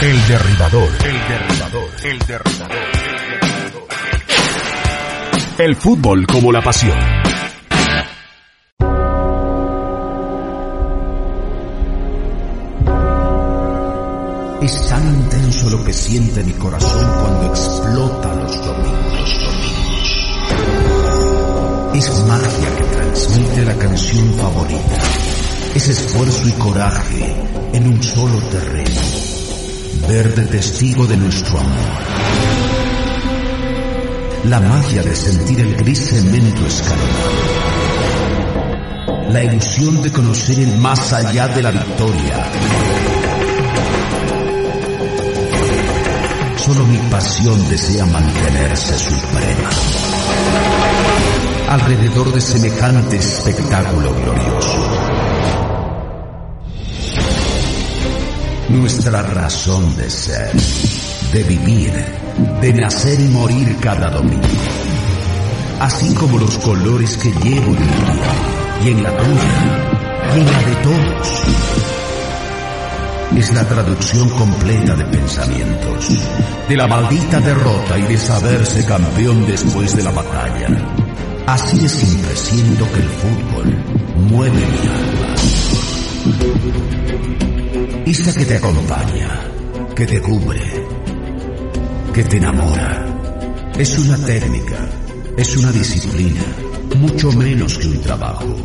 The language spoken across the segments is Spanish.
El derribador, el derribador, el derribador, el derribador. El fútbol como la pasión. Es tan intenso lo que siente mi corazón cuando explota los domingos, domingos. Es magia que transmite la canción favorita. Es esfuerzo y coraje en un solo terreno. Verde testigo de nuestro amor. La magia de sentir el gris cemento escalonado. La ilusión de conocer el más allá de la victoria. Solo mi pasión desea mantenerse suprema. Alrededor de semejante espectáculo glorioso. Nuestra razón de ser, de vivir, de nacer y morir cada domingo. Así como los colores que llevo en mi vida, y en la tuya, y en la de todos es la traducción completa de pensamientos, de la maldita derrota y de saberse campeón después de la batalla. Así de simple siento que el fútbol mueve mi Esa que te acompaña, que te cubre, que te enamora. Es una técnica, es una disciplina, mucho menos que un trabajo.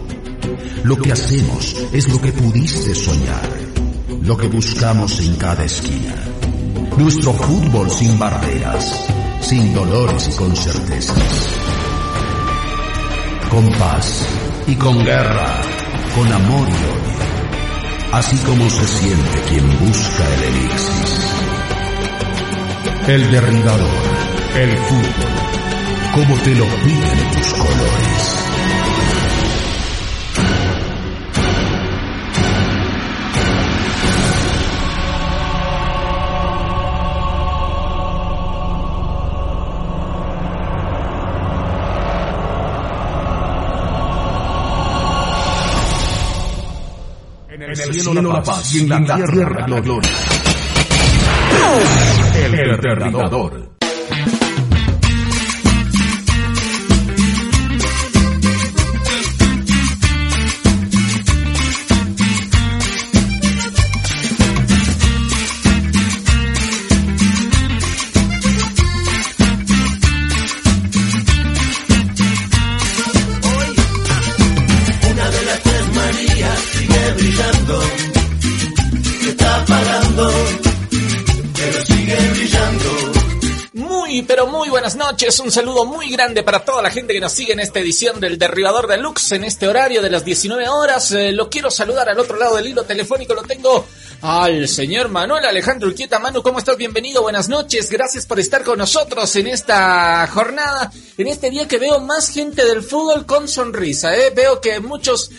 Lo que hacemos es lo que pudiste soñar lo que buscamos en cada esquina. Nuestro fútbol sin barreras, sin dolores y con certezas. Con paz y con guerra, con amor y odio. Así como se siente quien busca el elixir. El derribador, el fútbol, como te lo piden tus colores. Cielo, la paz y en la, tierra, la gloria. El, el. Muy buenas noches. Un saludo muy grande para toda la gente que nos sigue en esta edición del Derribador Deluxe en este horario de las 19 horas. Eh, lo quiero saludar al otro lado del hilo telefónico. Lo tengo al señor Manuel Alejandro Urquieta. Manu, ¿cómo estás? Bienvenido. Buenas noches. Gracias por estar con nosotros en esta jornada, en este día que veo más gente del fútbol con sonrisa. ¿eh? Veo que muchos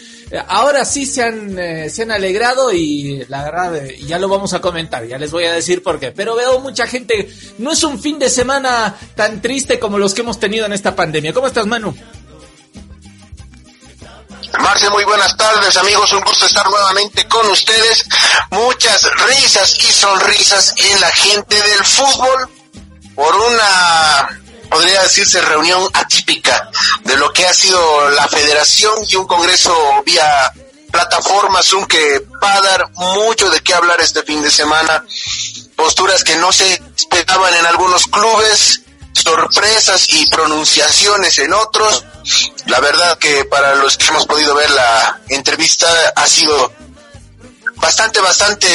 ahora sí se han, eh, se han alegrado y la verdad eh, ya lo vamos a comentar, ya les voy a decir por qué. Pero veo mucha gente, no es un fin de semana tan triste como los que hemos tenido en esta pandemia. ¿Cómo estás, Manu? Marce, muy buenas tardes amigos, un gusto estar nuevamente con ustedes. Muchas risas y sonrisas en la gente del fútbol por una, podría decirse, reunión atípica de lo que ha sido la federación y un congreso vía plataforma Zoom que va a dar mucho de qué hablar este fin de semana. posturas que no se esperaban en algunos clubes, sorpresas y pronunciaciones en otros. La verdad que para los que hemos podido ver la entrevista ha sido bastante, bastante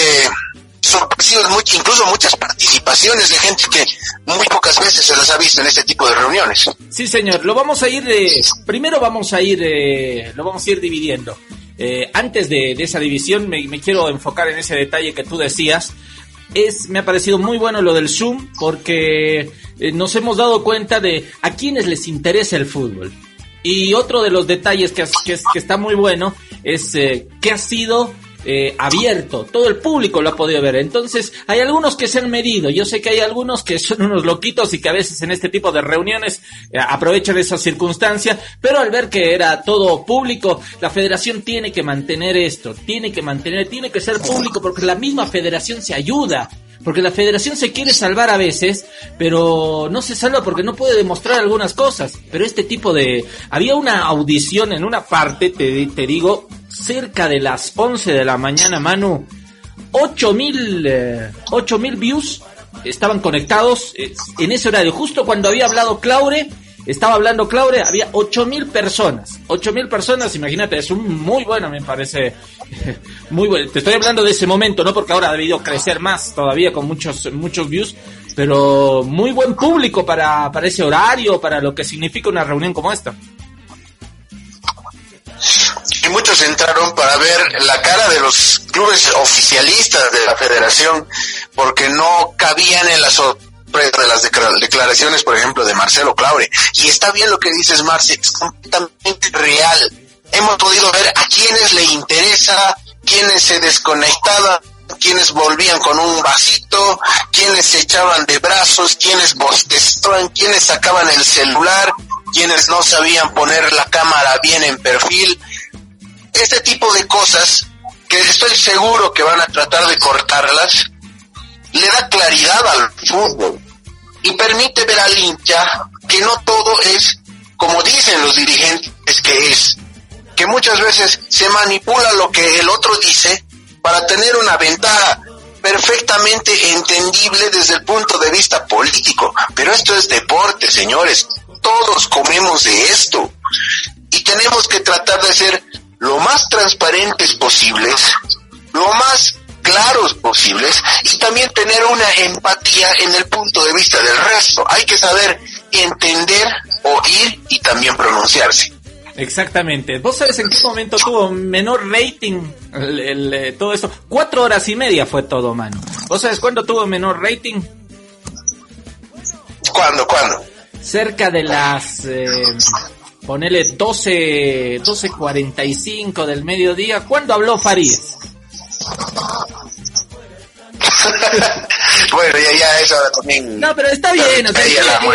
sorpresivos, incluso muchas participaciones de gente que muy pocas veces se las ha visto en este tipo de reuniones. Sí, señor, lo vamos a ir, eh, primero vamos a ir, eh, lo vamos a ir dividiendo. Eh, antes de, esa división me, me, quiero enfocar en ese detalle que tú decías. Es, me ha parecido muy bueno lo del Zoom porque nos hemos dado cuenta de a quienes les interesa el fútbol. Y otro de los detalles que, que, que está muy bueno es que ha sido eh, abierto, todo el público lo ha podido ver. Entonces, hay algunos que se han medido. Yo sé que hay algunos que son unos loquitos y que a veces en este tipo de reuniones eh, aprovechan esa circunstancia, pero al ver que era todo público, la federación tiene que mantener esto, tiene que mantener, tiene que ser público porque la misma federación se ayuda. Porque la federación se quiere salvar a veces, pero no se salva porque no puede demostrar algunas cosas. Pero este tipo de... Había una audición en una parte, te, te digo, cerca de las 11 de la mañana, Manu. 8000 eh, mil views estaban conectados eh, en ese horario. Justo cuando había hablado Claure, estaba hablando Claure, había 8000 personas. 8000 personas, imagínate, es un muy bueno, me parece. Muy bueno. Te estoy hablando de ese momento, no porque ahora ha debido crecer más todavía con muchos, muchos views, pero muy buen público para, para ese horario, para lo que significa una reunión como esta muchos entraron para ver la cara de los clubes oficialistas de la federación, porque no cabían en la sorpresa de las declaraciones, por ejemplo, de Marcelo Claure. Y está bien lo que dices, Marce, es completamente real. Hemos podido ver a quienes le interesa, quienes se desconectaban, quienes volvían con un vasito, quienes se echaban de brazos, quienes bostezaban, quienes sacaban el celular, quienes no sabían poner la cámara bien en perfil, este tipo de cosas, que estoy seguro que van a tratar de cortarlas, le da claridad al fútbol y permite ver al hincha que no todo es como dicen los dirigentes que es, que muchas veces se manipula lo que el otro dice para tener una ventaja perfectamente entendible desde el punto de vista político. Pero esto es deporte, señores. Todos comemos de esto. Y tenemos que tratar de ser lo más transparentes posibles, lo más claros posibles y también tener una empatía en el punto de vista del resto. Hay que saber entender, oír y también pronunciarse. Exactamente. ¿Vos sabes en qué momento tuvo menor rating el, todo esto? Cuatro horas y media fue todo, mano. ¿Vos sabes cuándo tuvo menor rating? ¿Cuándo? ¿Cuándo? Cerca de las... Eh, ponele 12, 12.45 del mediodía. ¿Cuándo habló Farías? bueno, ya, ya, eso también. No, pero está bien, o sea, lo,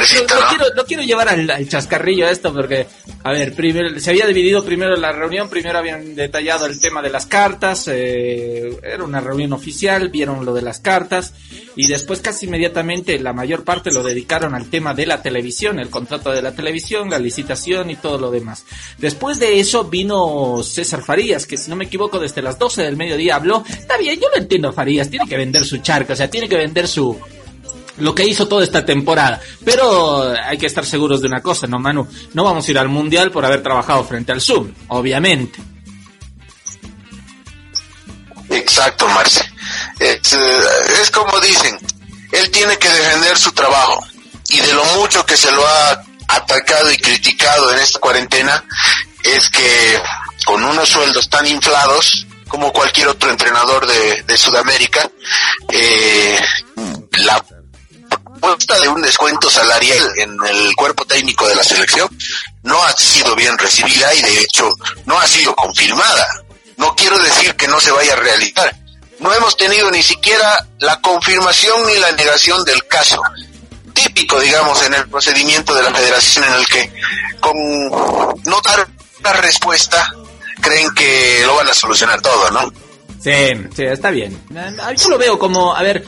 quiero, lo quiero llevar al, chascarrillo a esto porque, a ver, primero, se había dividido primero la reunión, primero habían detallado el tema de las cartas, eh, era una reunión oficial, vieron lo de las cartas, y después casi inmediatamente la mayor parte lo dedicaron al tema de la televisión, el contrato de la televisión, la licitación y todo lo demás. Después de eso vino César Farías, que si no me equivoco desde las 12 del mediodía habló, está bien, yo lo entiendo Farías, tiene que vender su charca, o sea, tiene que vender su lo que hizo toda esta temporada. Pero hay que estar seguros de una cosa, ¿no, Manu? No vamos a ir al Mundial por haber trabajado frente al Zoom, obviamente. Exacto, Marce. Es, eh, es como dicen, él tiene que defender su trabajo. Y de lo mucho que se lo ha atacado y criticado en esta cuarentena, es que con unos sueldos tan inflados, como cualquier otro entrenador de, de Sudamérica, eh, la propuesta de un descuento salarial en el cuerpo técnico de la selección no ha sido bien recibida y de hecho no ha sido confirmada. No quiero decir que no se vaya a realizar. No hemos tenido ni siquiera la confirmación ni la negación del caso. Típico, digamos, en el procedimiento de la federación en el que con no dar una respuesta creen que lo van a solucionar todo, ¿no? Sí, sí, está bien. Yo lo veo como, a ver,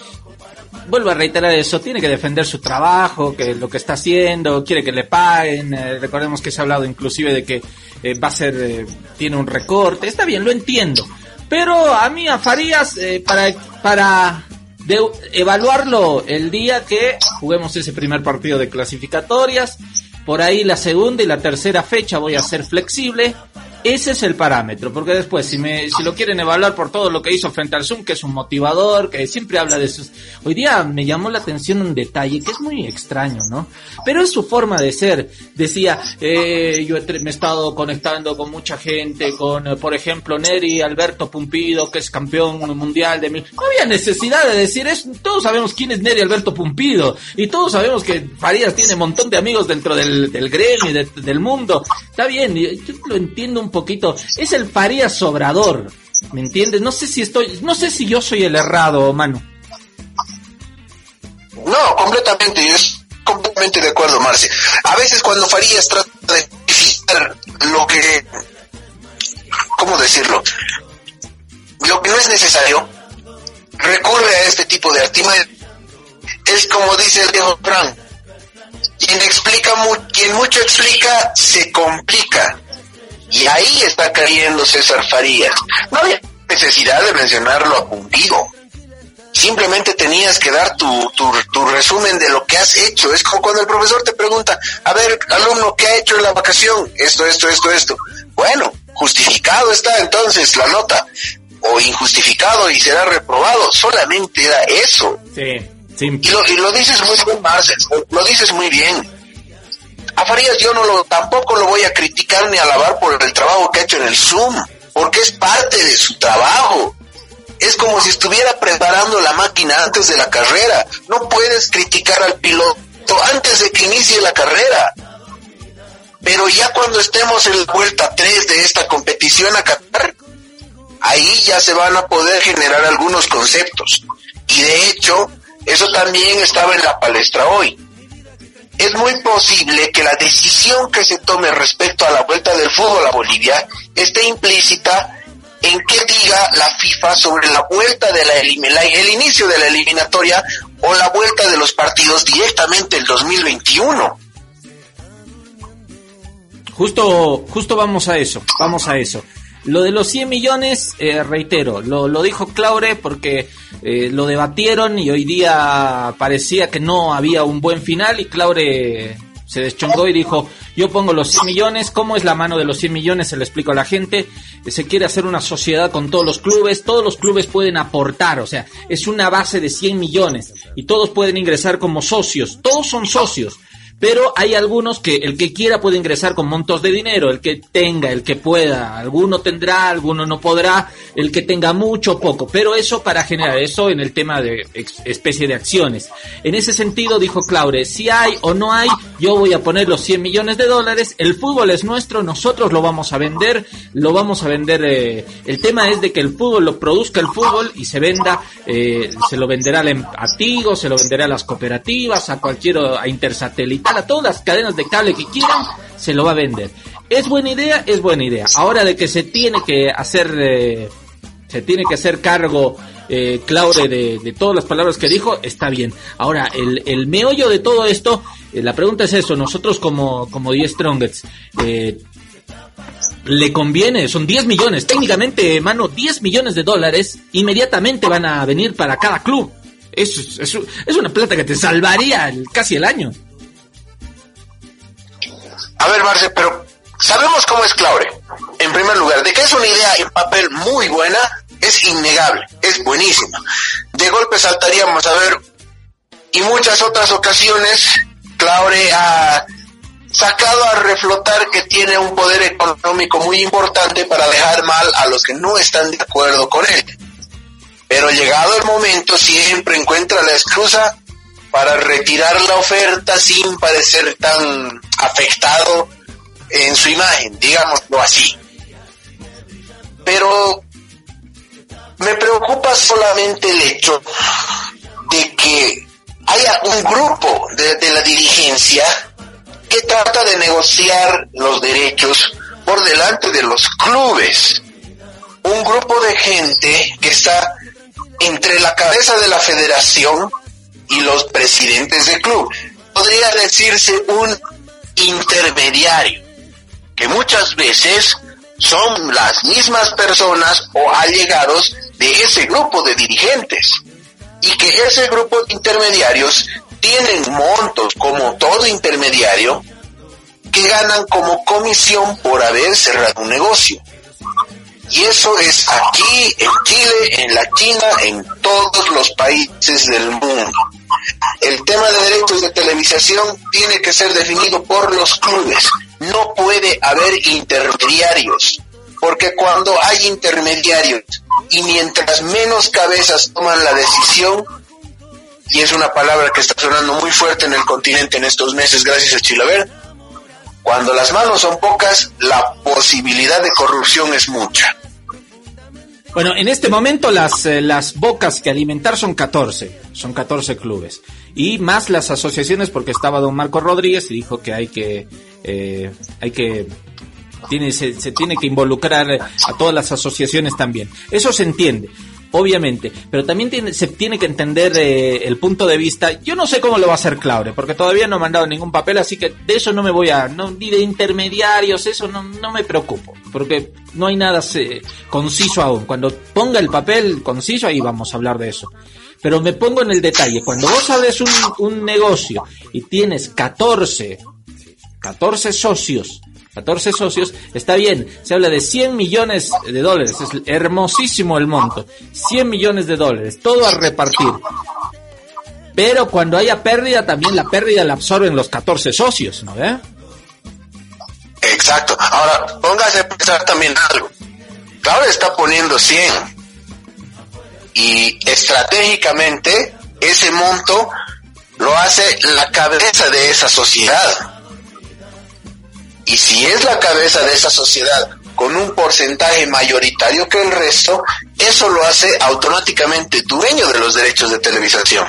vuelvo a reiterar eso, tiene que defender su trabajo, que lo que está haciendo, quiere que le paguen, eh, recordemos que se ha hablado inclusive de que eh, va a ser, eh, tiene un recorte, está bien, lo entiendo, pero a mí a Farías, para, para de evaluarlo el día que juguemos ese primer partido de clasificatorias. Por ahí la segunda y la tercera fecha voy a ser flexible ese es el parámetro, porque después, si, me, si lo quieren evaluar por todo lo que hizo frente al Zoom, que es un motivador, que siempre habla de eso. Hoy día me llamó la atención un detalle que es muy extraño, ¿no? Pero es su forma de ser. Decía, eh, yo me he estado conectando con mucha gente, con, eh, por ejemplo, Neri Alberto Pumpido, que es campeón mundial de mil. No había necesidad de decir eso. Todos sabemos quién es Neri Alberto Pumpido. Y todos sabemos que Farías tiene un montón de amigos dentro del, del gremio y del mundo. Está bien, yo lo entiendo un poquito. Es el Farías Sobrador. ¿Me entiendes? No sé si estoy, no sé si yo soy el errado, mano. No, completamente, yo estoy completamente de acuerdo, Marce. A veces cuando Farías trata de justificar lo que, ¿cómo decirlo? Lo que no es necesario, recurre a este tipo de artimañas. Es como dice el viejo Frank, quien explica, quien mucho explica, se complica. Y ahí está cayendo César Farías. No había necesidad de mencionarlo a Pumpido. Simplemente tenías que dar tu, tu, resumen de lo que has hecho. Es como cuando el profesor te pregunta, a ver, alumno, ¿qué ha hecho en la vacación? Esto, esto, esto, esto. Bueno, justificado está entonces la nota. O injustificado y será reprobado. Solamente era eso. Sí, Y lo, y lo dices muy bien, Marcel. Lo dices muy bien a Farías yo no lo, tampoco lo voy a criticar ni alabar por el trabajo que ha hecho en el Zoom, porque es parte de su trabajo. Es como si estuviera preparando la máquina antes de la carrera. No puedes criticar al piloto antes de que inicie la carrera. Pero ya cuando estemos en la vuelta 3 de esta competición a Qatar, ahí ya se van a poder generar algunos conceptos. Y de hecho, eso también estaba en la palestra hoy es muy posible que la decisión que se tome respecto a la vuelta del fútbol a Bolivia esté implícita en qué diga la FIFA sobre la vuelta de la el inicio de la eliminatoria o la vuelta de los partidos directamente el 2021. Justo, justo vamos a eso, vamos a eso. Lo de los 100 millones, eh, reitero, lo, lo, dijo Claure porque eh, lo debatieron y hoy día parecía que no había un buen final y Claure se deschongó y dijo, yo pongo los 100 millones, ¿cómo es la mano de los 100 millones? Se lo explico a la gente, se quiere hacer una sociedad con todos los clubes, todos los clubes pueden aportar, o sea, es una base de 100 millones y todos pueden ingresar como socios, todos son socios pero hay algunos que el que quiera puede ingresar con montos de dinero, el que tenga, el que pueda, alguno tendrá, alguno no podrá, el que tenga mucho poco, pero eso para generar eso en el tema de especie de acciones. En ese sentido dijo Claure, si hay o no hay, yo voy a poner los 100 millones de dólares, el fútbol es nuestro, nosotros lo vamos a vender, lo vamos a vender, eh, el tema es de que el fútbol lo produzca el fútbol y se venda, eh, se lo venderá a Tigo, se lo venderá a las cooperativas, a cualquier, a intersatélite a todas las cadenas de cable que quieran, se lo va a vender. ¿Es buena idea? Es buena idea. Ahora de que se tiene que hacer, eh, se tiene que hacer cargo eh, Claude de, todas las palabras que dijo, está bien. Ahora, el, el meollo de todo esto, eh, la pregunta es eso, nosotros como, como 10 Strongets, eh, le conviene, son 10 millones, técnicamente, mano, 10 millones de dólares inmediatamente van a venir para cada club. Es, es, es una plata que te salvaría casi el año. A ver, Marce, pero sabemos cómo es Claure. En primer lugar, de que es una idea en papel muy buena, es innegable, es buenísima. De golpe saltaríamos a ver, y muchas otras ocasiones, Claure ha sacado a reflotar que tiene un poder económico muy importante para dejar mal a los que no están de acuerdo con él. Pero llegado el momento siempre encuentra la excusa para retirar la oferta sin parecer tan afectado en su imagen, digámoslo así. Pero me preocupa solamente el hecho de que haya un grupo de, la dirigencia que trata de negociar los derechos por delante de los clubes. Un grupo de gente que está entre la cabeza de la federación y los presidentes de club. Podría decirse un intermediario, que muchas veces son las mismas personas o allegados de ese grupo de dirigentes. y que ese grupo de intermediarios tienen montos como todo intermediario que ganan como comisión por haber cerrado un negocio. Y eso es aquí, en Chile, en la China, en todos los países del mundo. El tema de derechos de televisación tiene que ser definido por los clubes. No puede haber intermediarios, porque cuando hay intermediarios y mientras menos cabezas toman la decisión, y es una palabra que está sonando muy fuerte en el continente en estos meses gracias a Chilaver, cuando las manos son pocas, la posibilidad de corrupción es mucha. Bueno, en este momento las, eh, las bocas que alimentar son 14, son 14 clubes. Y más las asociaciones porque estaba don Marco Rodríguez y dijo que hay que, eh, hay que, tiene, se, se tiene que involucrar a todas las asociaciones también. Eso se entiende obviamente, pero también se tiene que entender eh, el punto de vista. Yo no sé cómo lo va a hacer Claure, porque todavía no ha mandado ningún papel, así que de eso no me voy a, no, ni de intermediarios, eso no, no me preocupo, porque no hay nada conciso aún. Cuando ponga el papel conciso, ahí vamos a hablar de eso. Pero me pongo en el detalle, cuando vos abres un, un negocio y tienes 14, 14 socios, 14 socios, está bien, se habla de 100 millones de dólares, es hermosísimo el monto, 100 millones de dólares, todo a repartir. Pero cuando haya pérdida, también la pérdida la absorben los 14 socios, ¿no ve? Exacto. Ahora, póngase a pensar también algo. Claro, está poniendo 100. Y estratégicamente, ese monto lo hace la cabeza de esa sociedad. Y si es la cabeza de esa sociedad con un porcentaje mayoritario que el resto, eso lo hace automáticamente dueño de los derechos de televisación.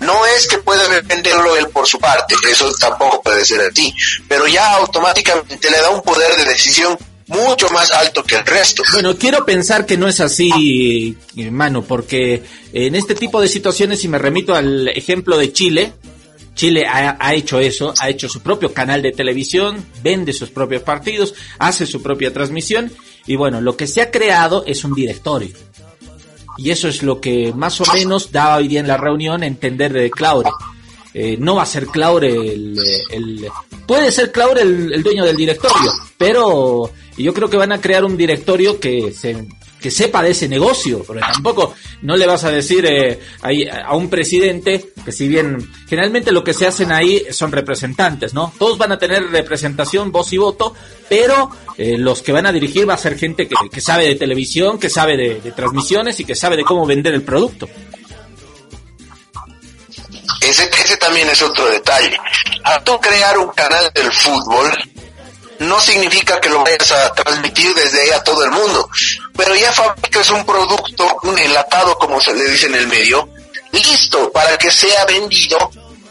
No es que pueda venderlo él por su parte, eso tampoco puede ser a ti, pero ya automáticamente le da un poder de decisión mucho más alto que el resto. Bueno, quiero pensar que no es así, hermano, porque en este tipo de situaciones, si me remito al ejemplo de Chile, Chile ha, hecho eso, ha hecho su propio canal de televisión, vende sus propios partidos, hace su propia transmisión y bueno, lo que se ha creado es un directorio. Y eso es lo que más o menos da hoy día en la reunión entender de Claure. Eh, no va a ser Claure el, el puede ser Claure el, el, dueño del directorio, pero yo creo que van a crear un directorio que se que sepa de ese negocio, porque tampoco no le vas a decir eh, a, un presidente que si bien generalmente lo que se hacen ahí son representantes, ¿no? Todos van a tener representación, voz y voto, pero eh, los que van a dirigir va a ser gente que, sabe de televisión, que sabe de, transmisiones y que sabe de cómo vender el producto. Ese, ese también es otro detalle. A tú crear un canal del fútbol, no significa que lo vayas a transmitir desde ahí a todo el mundo, pero ya fabricas un producto, un enlatado como se le dice en el medio, listo para que sea vendido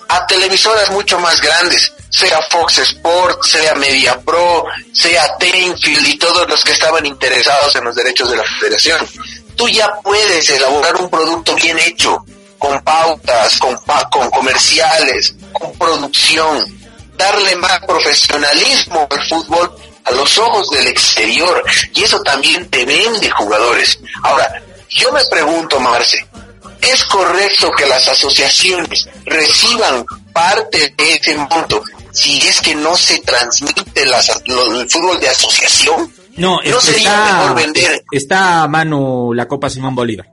a televisoras mucho más grandes, sea Fox Sports, sea Media Pro, sea Tenfield y todos los que estaban interesados en los derechos de la federación. Tú ya puedes elaborar un producto bien hecho, con pautas, con, con comerciales, con producción, darle más profesionalismo al fútbol a los ojos del exterior y eso también te vende jugadores. Ahora, yo me pregunto, Marce, ¿es correcto que las asociaciones reciban parte de ese monto si es que no se transmite las, el fútbol de asociación? No, ¿No sería está, mejor vender? Está a mano la Copa Simón Bolívar.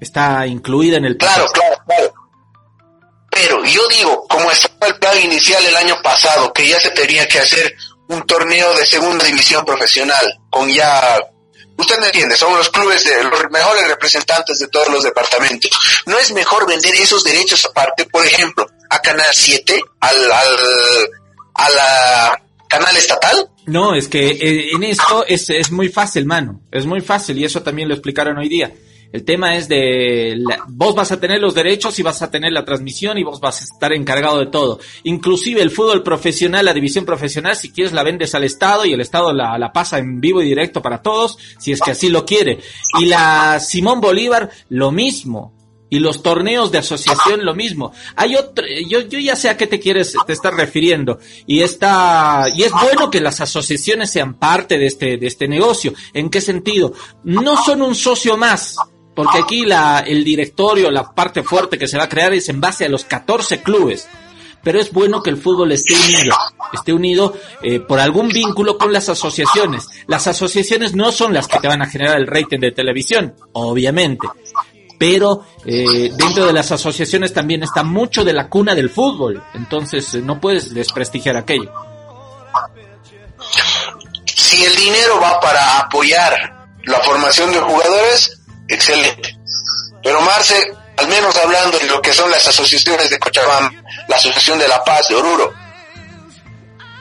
Está incluida en el Claro, claro, claro. Pero yo digo, como estaba el plan inicial el año pasado, que ya se tenía que hacer un torneo de segunda división profesional, con ya, usted me entiende, son los clubes de los mejores representantes de todos los departamentos. ¿No es mejor vender esos derechos aparte, por ejemplo, a Canal 7, al, al, a la canal estatal? No, es que eh, en esto es, es muy fácil, mano. Es muy fácil y eso también lo explicaron hoy día. El tema es de, vos vas a tener los derechos y vas a tener la transmisión y vos vas a estar encargado de todo. Inclusive el fútbol profesional, la división profesional, si quieres la vendes al Estado y el Estado la, la pasa en vivo y directo para todos, si es que así lo quiere. Y la Simón Bolívar, lo mismo y los torneos de asociación lo mismo. Hay otro, yo, yo ya sé a qué te quieres, te estás refiriendo. Y está, y es bueno que las asociaciones sean parte de este, de este negocio. ¿En qué sentido? No son un socio más porque aquí la, el directorio, la parte fuerte que se va a crear es en base a los 14 clubes. Pero es bueno que el fútbol esté unido, esté unido eh, por algún vínculo con las asociaciones. Las asociaciones no son las que te van a generar el rating de televisión, obviamente. Pero eh, dentro de las asociaciones también está mucho de la cuna del fútbol. Entonces eh, no puedes desprestigiar aquello. Si el dinero va para apoyar la formación de jugadores, excelente. Pero Marce, al menos hablando de lo que son las asociaciones de Cochabamba, la Asociación de La Paz de Oruro,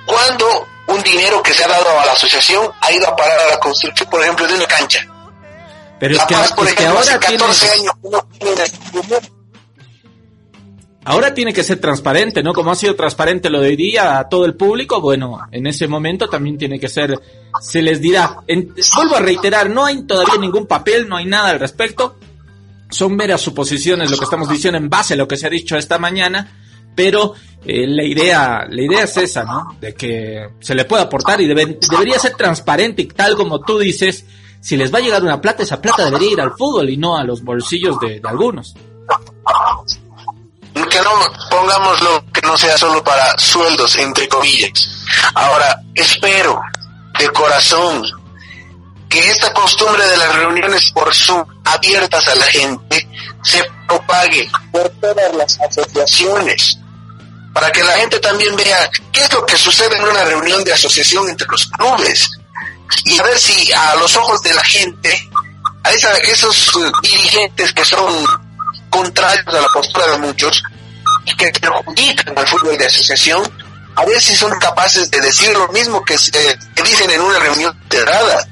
¿cuándo un dinero que se ha dado a la asociación ha ido a parar a la construcción, por ejemplo, de una cancha? Pero es La que, Paz, por es que ejemplo, hace ahora, 14 tiene, años no tiene- ahora tiene que ser transparente, ¿no? Como ha sido transparente lo de día a todo el público, bueno, en ese momento también tiene que ser, se les dirá. En- vuelvo a reiterar, no hay todavía ningún papel, no hay nada al respecto. Son meras suposiciones lo que estamos diciendo en base a lo que se ha dicho esta mañana, pero eh, la idea, la idea es esa, ¿no? De que se le pueda aportar y debe- debería ser transparente y tal como tú dices, si les va a llegar una plata, esa plata debería ir al fútbol y no a los bolsillos de algunos. Que no pongámoslo que no sea solo para sueldos, entre comillas. Ahora, espero de corazón que esta costumbre de las reuniones por Zoom abiertas a la gente se propague por todas las asociaciones para que la gente también vea qué es lo que sucede en una reunión de asociación entre los clubes y a ver si a los ojos de la gente, a esa- esos dirigentes que son contrarios a la postura de muchos que perjudican al fútbol de asociación, a ver si son capaces de decir lo mismo que, se- dicen en una reunión cerrada.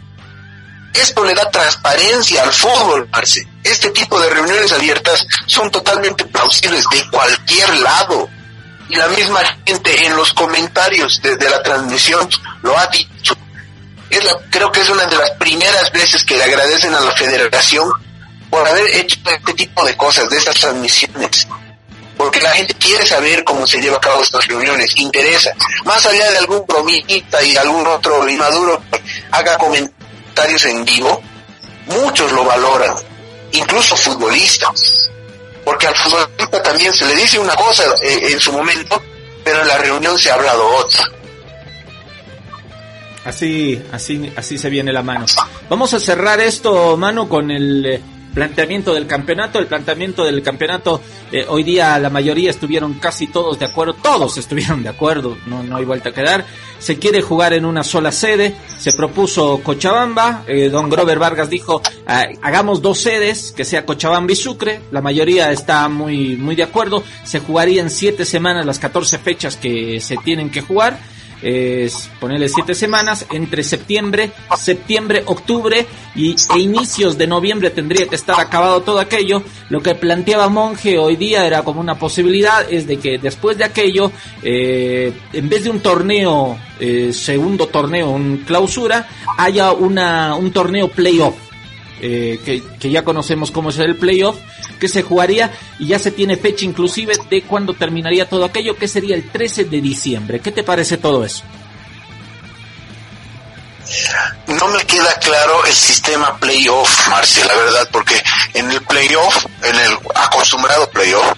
Esto le da transparencia al fútbol, Marce. Este tipo de reuniones abiertas son totalmente plausibles de cualquier lado. Y la misma gente en los comentarios de, la transmisión lo ha dicho. Es creo que es una de las primeras veces que le agradecen a la federación por haber hecho este tipo de cosas, de estas transmisiones. Porque la gente quiere saber cómo se lleva a cabo estas reuniones, interesa. Más allá de algún bromista y algún otro inmaduro que haga comentarios en vivo, muchos lo valoran, incluso futbolistas. Porque al futbolista también se le dice una cosa eh, en su momento, pero en la reunión se ha hablado otra. Así, así, así se viene la mano. Vamos a cerrar esto, mano, con el eh, planteamiento del campeonato. El planteamiento del campeonato, eh, hoy día la mayoría estuvieron casi todos de acuerdo, todos estuvieron de acuerdo, no, no hay vuelta a quedar. Se quiere jugar en una sola sede, se propuso Cochabamba, eh, don Grover Vargas dijo, ah, hagamos dos sedes, que sea Cochabamba y Sucre, la mayoría está muy, muy de acuerdo, se jugaría en siete semanas las 14 fechas que se tienen que jugar es ponerle siete semanas entre septiembre, septiembre, octubre y e inicios de noviembre tendría que estar acabado todo aquello. Lo que planteaba Monge hoy día era como una posibilidad es de que después de aquello, eh, en vez de un torneo, eh, segundo torneo, un clausura, haya una un torneo playoff. Eh, que, que ya conocemos cómo es el playoff, que se jugaría y ya se tiene fecha inclusive de cuándo terminaría todo aquello, que sería el 13 de diciembre. ¿Qué te parece todo eso? No me queda claro el sistema playoff, Marcia, la verdad, porque en el playoff, en el acostumbrado playoff,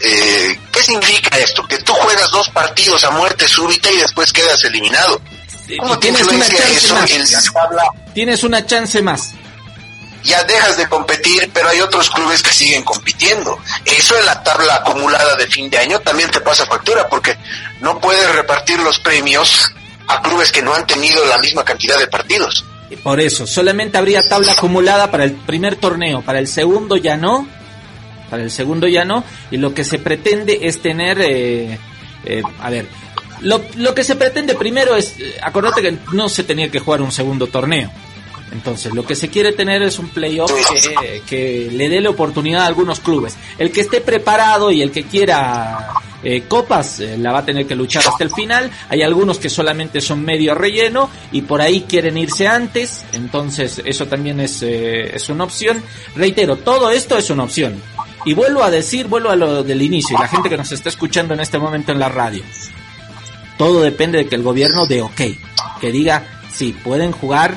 eh, ¿qué significa esto? Que tú juegas dos partidos a muerte súbita y después quedas eliminado. ¿Cómo tienes una chance eso más. Tienes una chance más. Ya dejas de competir, pero hay otros clubes que siguen compitiendo. Eso en la tabla acumulada de fin de año también te pasa factura, porque no puedes repartir los premios a clubes que no han tenido la misma cantidad de partidos. Por eso, solamente habría tabla acumulada para el primer torneo, para el segundo ya no, para el segundo ya no, y lo que se pretende es tener, eh, eh, a ver, lo, lo que se pretende primero es, eh, acordate que no se tenía que jugar un segundo torneo. Entonces, lo que se quiere tener es un playoff que, que le dé la oportunidad a algunos clubes. El que esté preparado y el que quiera eh, copas eh, la va a tener que luchar hasta el final. Hay algunos que solamente son medio relleno y por ahí quieren irse antes. Entonces, eso también es, eh, es una opción. Reitero, todo esto es una opción. Y vuelvo a decir, vuelvo a lo del inicio y la gente que nos está escuchando en este momento en la radio. Todo depende de que el gobierno dé ok, que diga, sí, pueden jugar,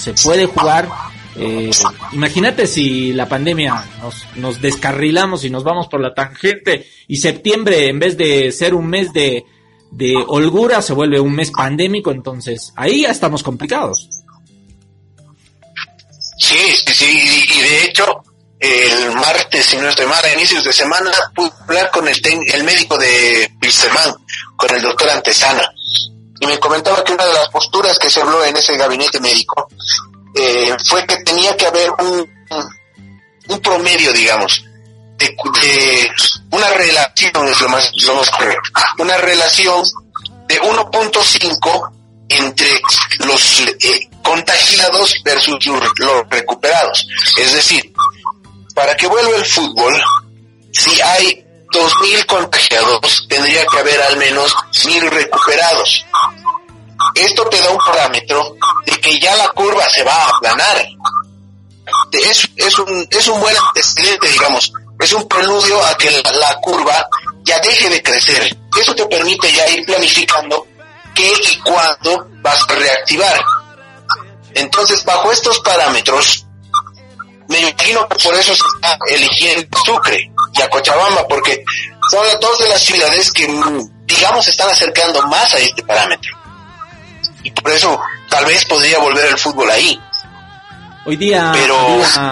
se puede jugar, Eh, imagínate si la pandemia nos, nos descarrilamos y nos vamos por la tangente y septiembre en vez de ser un mes de, de holgura se vuelve un mes pandémico, entonces ahí ya estamos complicados. Sí, sí, sí, y de hecho el martes, si no estoy mal, a inicios de semana, pude hablar con el, el médico de Pilsemán, con el doctor Antesana, y me comentaba que una de las posturas que se habló en ese gabinete médico eh, fue que tenía que haber un, un promedio, digamos, de, una relación, es lo más, lo más correcto, una relación de 1.5 entre los eh, contagiados versus los recuperados. Es decir, para que vuelva el fútbol, si hay 2.000 contagiados, tendría que haber al menos 1.000 recuperados. Esto te da un parámetro de que ya la curva se va a aplanar. Es, es, un, es un buen antecedente, digamos. Es un preludio a que la, la curva ya deje de crecer. Eso te permite ya ir planificando qué y cuándo vas a reactivar. Entonces, bajo estos parámetros, me imagino que por eso se está eligiendo Sucre y a Cochabamba, porque son las dos de las ciudades que, digamos, se están acercando más a este parámetro. Y por eso tal vez podría volver el fútbol ahí. Hoy día, Pero... había,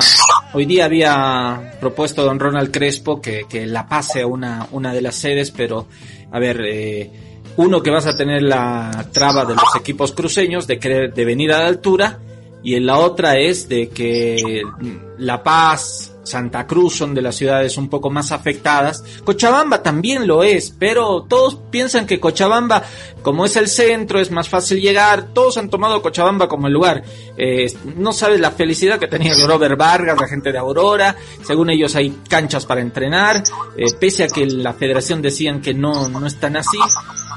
hoy día había propuesto don Ronald Crespo que, que la pase a una, una de las sedes, pero a ver, eh, uno que vas a tener la traba de los equipos cruceños de querer de venir a la altura y en la otra es de que La Paz, Santa Cruz son de las ciudades un poco más afectadas. Cochabamba también lo es, pero todos piensan que Cochabamba, como es el centro, es más fácil llegar. Todos han tomado Cochabamba como el lugar. Eh, no sabes la felicidad que tenía Robert Vargas, la gente de Aurora. Según ellos hay canchas para entrenar, eh, pese a que la federación decían que no, no están así.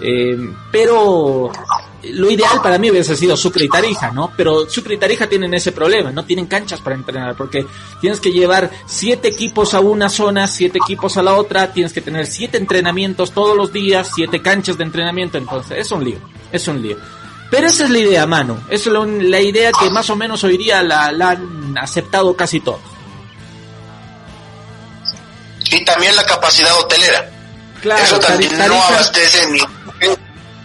Eh, pero lo ideal para mí hubiese sido Sucre y Tarija, ¿no? Pero Sucre y Tarija tienen ese problema, no tienen canchas para entrenar, porque tienes que llevar siete equipos a una zona, siete equipos a la otra, tienes que tener siete entrenamientos todos los días, siete canchas de entrenamiento, entonces es un lío, es un lío. Pero esa es la idea, mano, esa es la, la idea que más o menos hoy día la, la han aceptado casi todos. Y también la capacidad hotelera. Claro, Eso también Tarija- no abastece ni...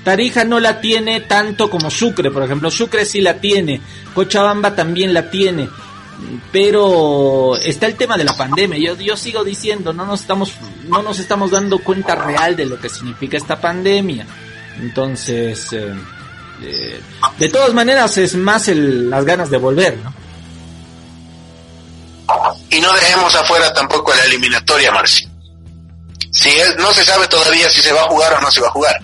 Tarija no la tiene tanto como Sucre, por ejemplo. Sucre sí la tiene, Cochabamba también la tiene. Pero está el tema de la pandemia. Yo, sigo diciendo, no nos estamos, no nos estamos dando cuenta real de lo que significa esta pandemia. Entonces, eh, eh, de todas maneras es más el, las ganas de volver, ¿no? Y no dejemos afuera tampoco la eliminatoria, Marci. Si es- no se sabe todavía si se va a jugar o no se va a jugar,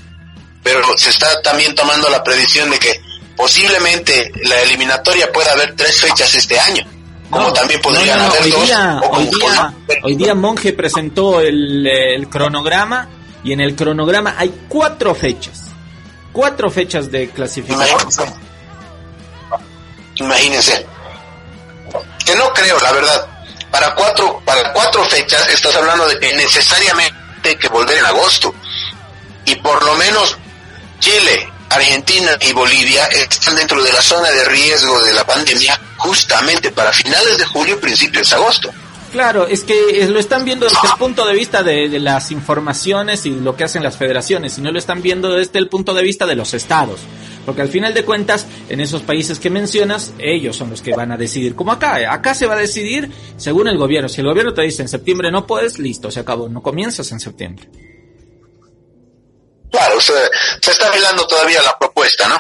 pero se está también tomando la predicción de que posiblemente la eliminatoria pueda haber tres fechas este año, como No, también podrían no, no, haber hoy dos. Día, o hoy, día, hoy día Monje presentó el, el cronograma y en el cronograma hay cuatro fechas. Cuatro fechas de clasificación. Imagínense. Imagínense. Que no creo, la verdad. Para cuatro, para cuatro fechas estás hablando de que necesariamente hay que volver en agosto. Y por lo menos Chile, Argentina y Bolivia están dentro de la zona de riesgo de la pandemia justamente para finales de julio, principios de agosto. Claro, es que eh, lo están viendo desde el punto de vista de, de las informaciones y lo que hacen las federaciones, y no lo están viendo desde el punto de vista de los estados. Porque al final de cuentas, en esos países que mencionas, ellos son los que van a decidir. Como acá, acá se va a decidir según el gobierno. Si el gobierno te dice en septiembre no puedes, listo, se acabó. No comienzas en septiembre. Claro, se, se está velando todavía la propuesta, ¿no?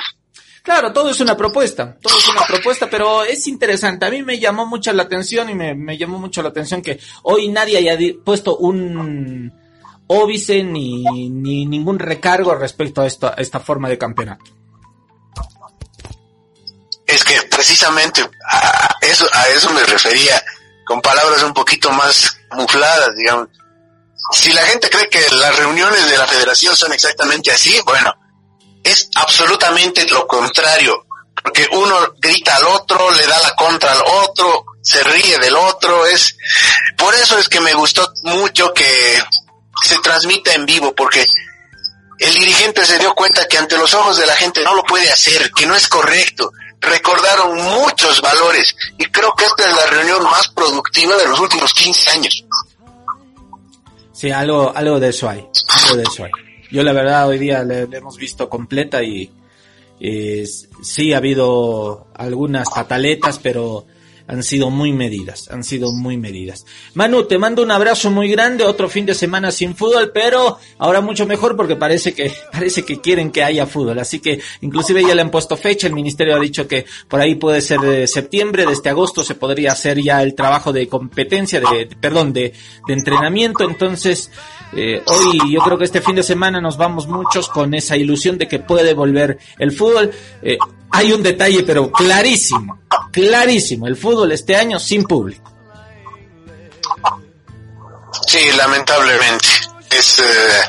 Claro, todo es una propuesta, todo es una propuesta, pero es interesante. A mí me llamó mucho la atención y me, me llamó mucho la atención que hoy nadie haya puesto un óbice ni, ni ningún recargo respecto a esta, a esta forma de campeonato. Es que precisamente a eso, a eso me refería, con palabras un poquito más mufladas, digamos. Si la gente cree que las reuniones de la federación son exactamente así, bueno, es absolutamente lo contrario, porque uno grita al otro, le da la contra al otro, se ríe del otro, es, por eso es que me gustó mucho que se transmita en vivo, porque el dirigente se dio cuenta que ante los ojos de la gente no lo puede hacer, que no es correcto, recordaron muchos valores y creo que esta es la reunión más productiva de los últimos 15 años. Sí, algo, algo de eso hay, algo de eso hay. Yo la verdad hoy día le, hemos visto completa y sí ha habido algunas pataletas, pero han sido muy medidas, han sido muy medidas. Manu, te mando un abrazo muy grande, otro fin de semana sin fútbol, pero ahora mucho mejor porque parece que, parece que quieren que haya fútbol, así que inclusive ya le han puesto fecha, el ministerio ha dicho que por ahí puede ser de septiembre, desde agosto se podría hacer ya el trabajo de competencia, de, perdón, de, de entrenamiento, entonces, eh, hoy yo creo que este fin de semana nos vamos muchos con esa ilusión de que puede volver el fútbol. Eh, hay un detalle, pero clarísimo, clarísimo. El fútbol este año sin público. Sí, lamentablemente. Es, eh,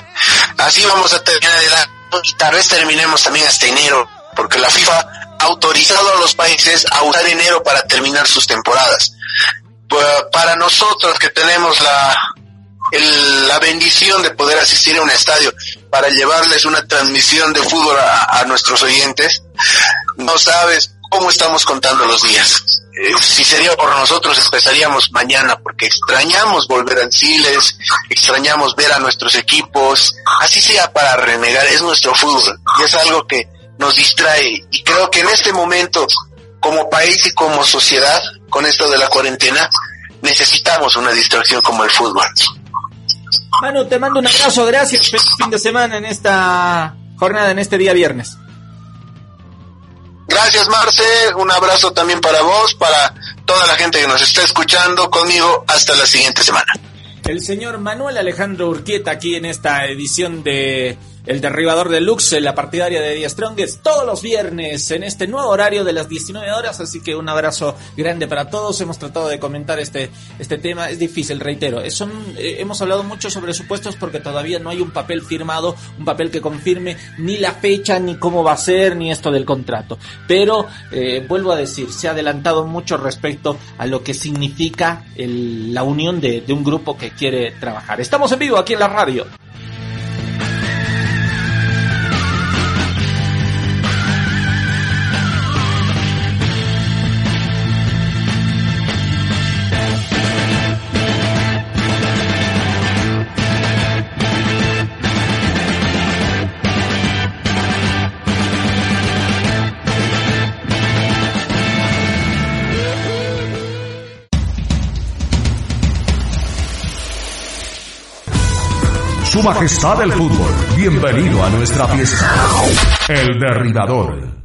así vamos a terminar el año y tal vez terminemos también hasta enero, porque la FIFA ha autorizado a los países a usar enero para terminar sus temporadas. Para nosotros que tenemos la, la bendición de poder asistir a un estadio para llevarles una transmisión de fútbol a, nuestros oyentes, no sabes cómo estamos contando los días. Eh, si sería por nosotros, empezaríamos mañana, porque extrañamos volver a Siles, extrañamos ver a nuestros equipos, así sea para renegar, es nuestro fútbol, y es algo que nos distrae, y creo que en este momento, como país y como sociedad, con esto de la cuarentena, necesitamos una distracción como el fútbol. Manu, te mando un abrazo, gracias. Feliz fin de semana en esta jornada, en este día viernes. Gracias, Marce. Un abrazo también para vos, para toda la gente que nos está escuchando conmigo. Hasta la siguiente semana. El señor Manuel Alejandro Urquieta aquí en esta edición de el derribador de Lux, la partidaria de The Strongest, todos los viernes en este nuevo horario de las 19 horas. Así que un abrazo grande para todos. Hemos tratado de comentar este, este tema. Es difícil, reitero. Eh, hemos hablado mucho sobre supuestos porque todavía no hay un papel firmado, un papel que confirme ni la fecha, ni cómo va a ser, ni esto del contrato. Pero eh, vuelvo a decir, se ha adelantado mucho respecto a lo que significa la unión de, de un grupo que quiere trabajar. Estamos en vivo aquí en la radio. Su Majestad el Fútbol. Bienvenido a nuestra fiesta. El Derribador.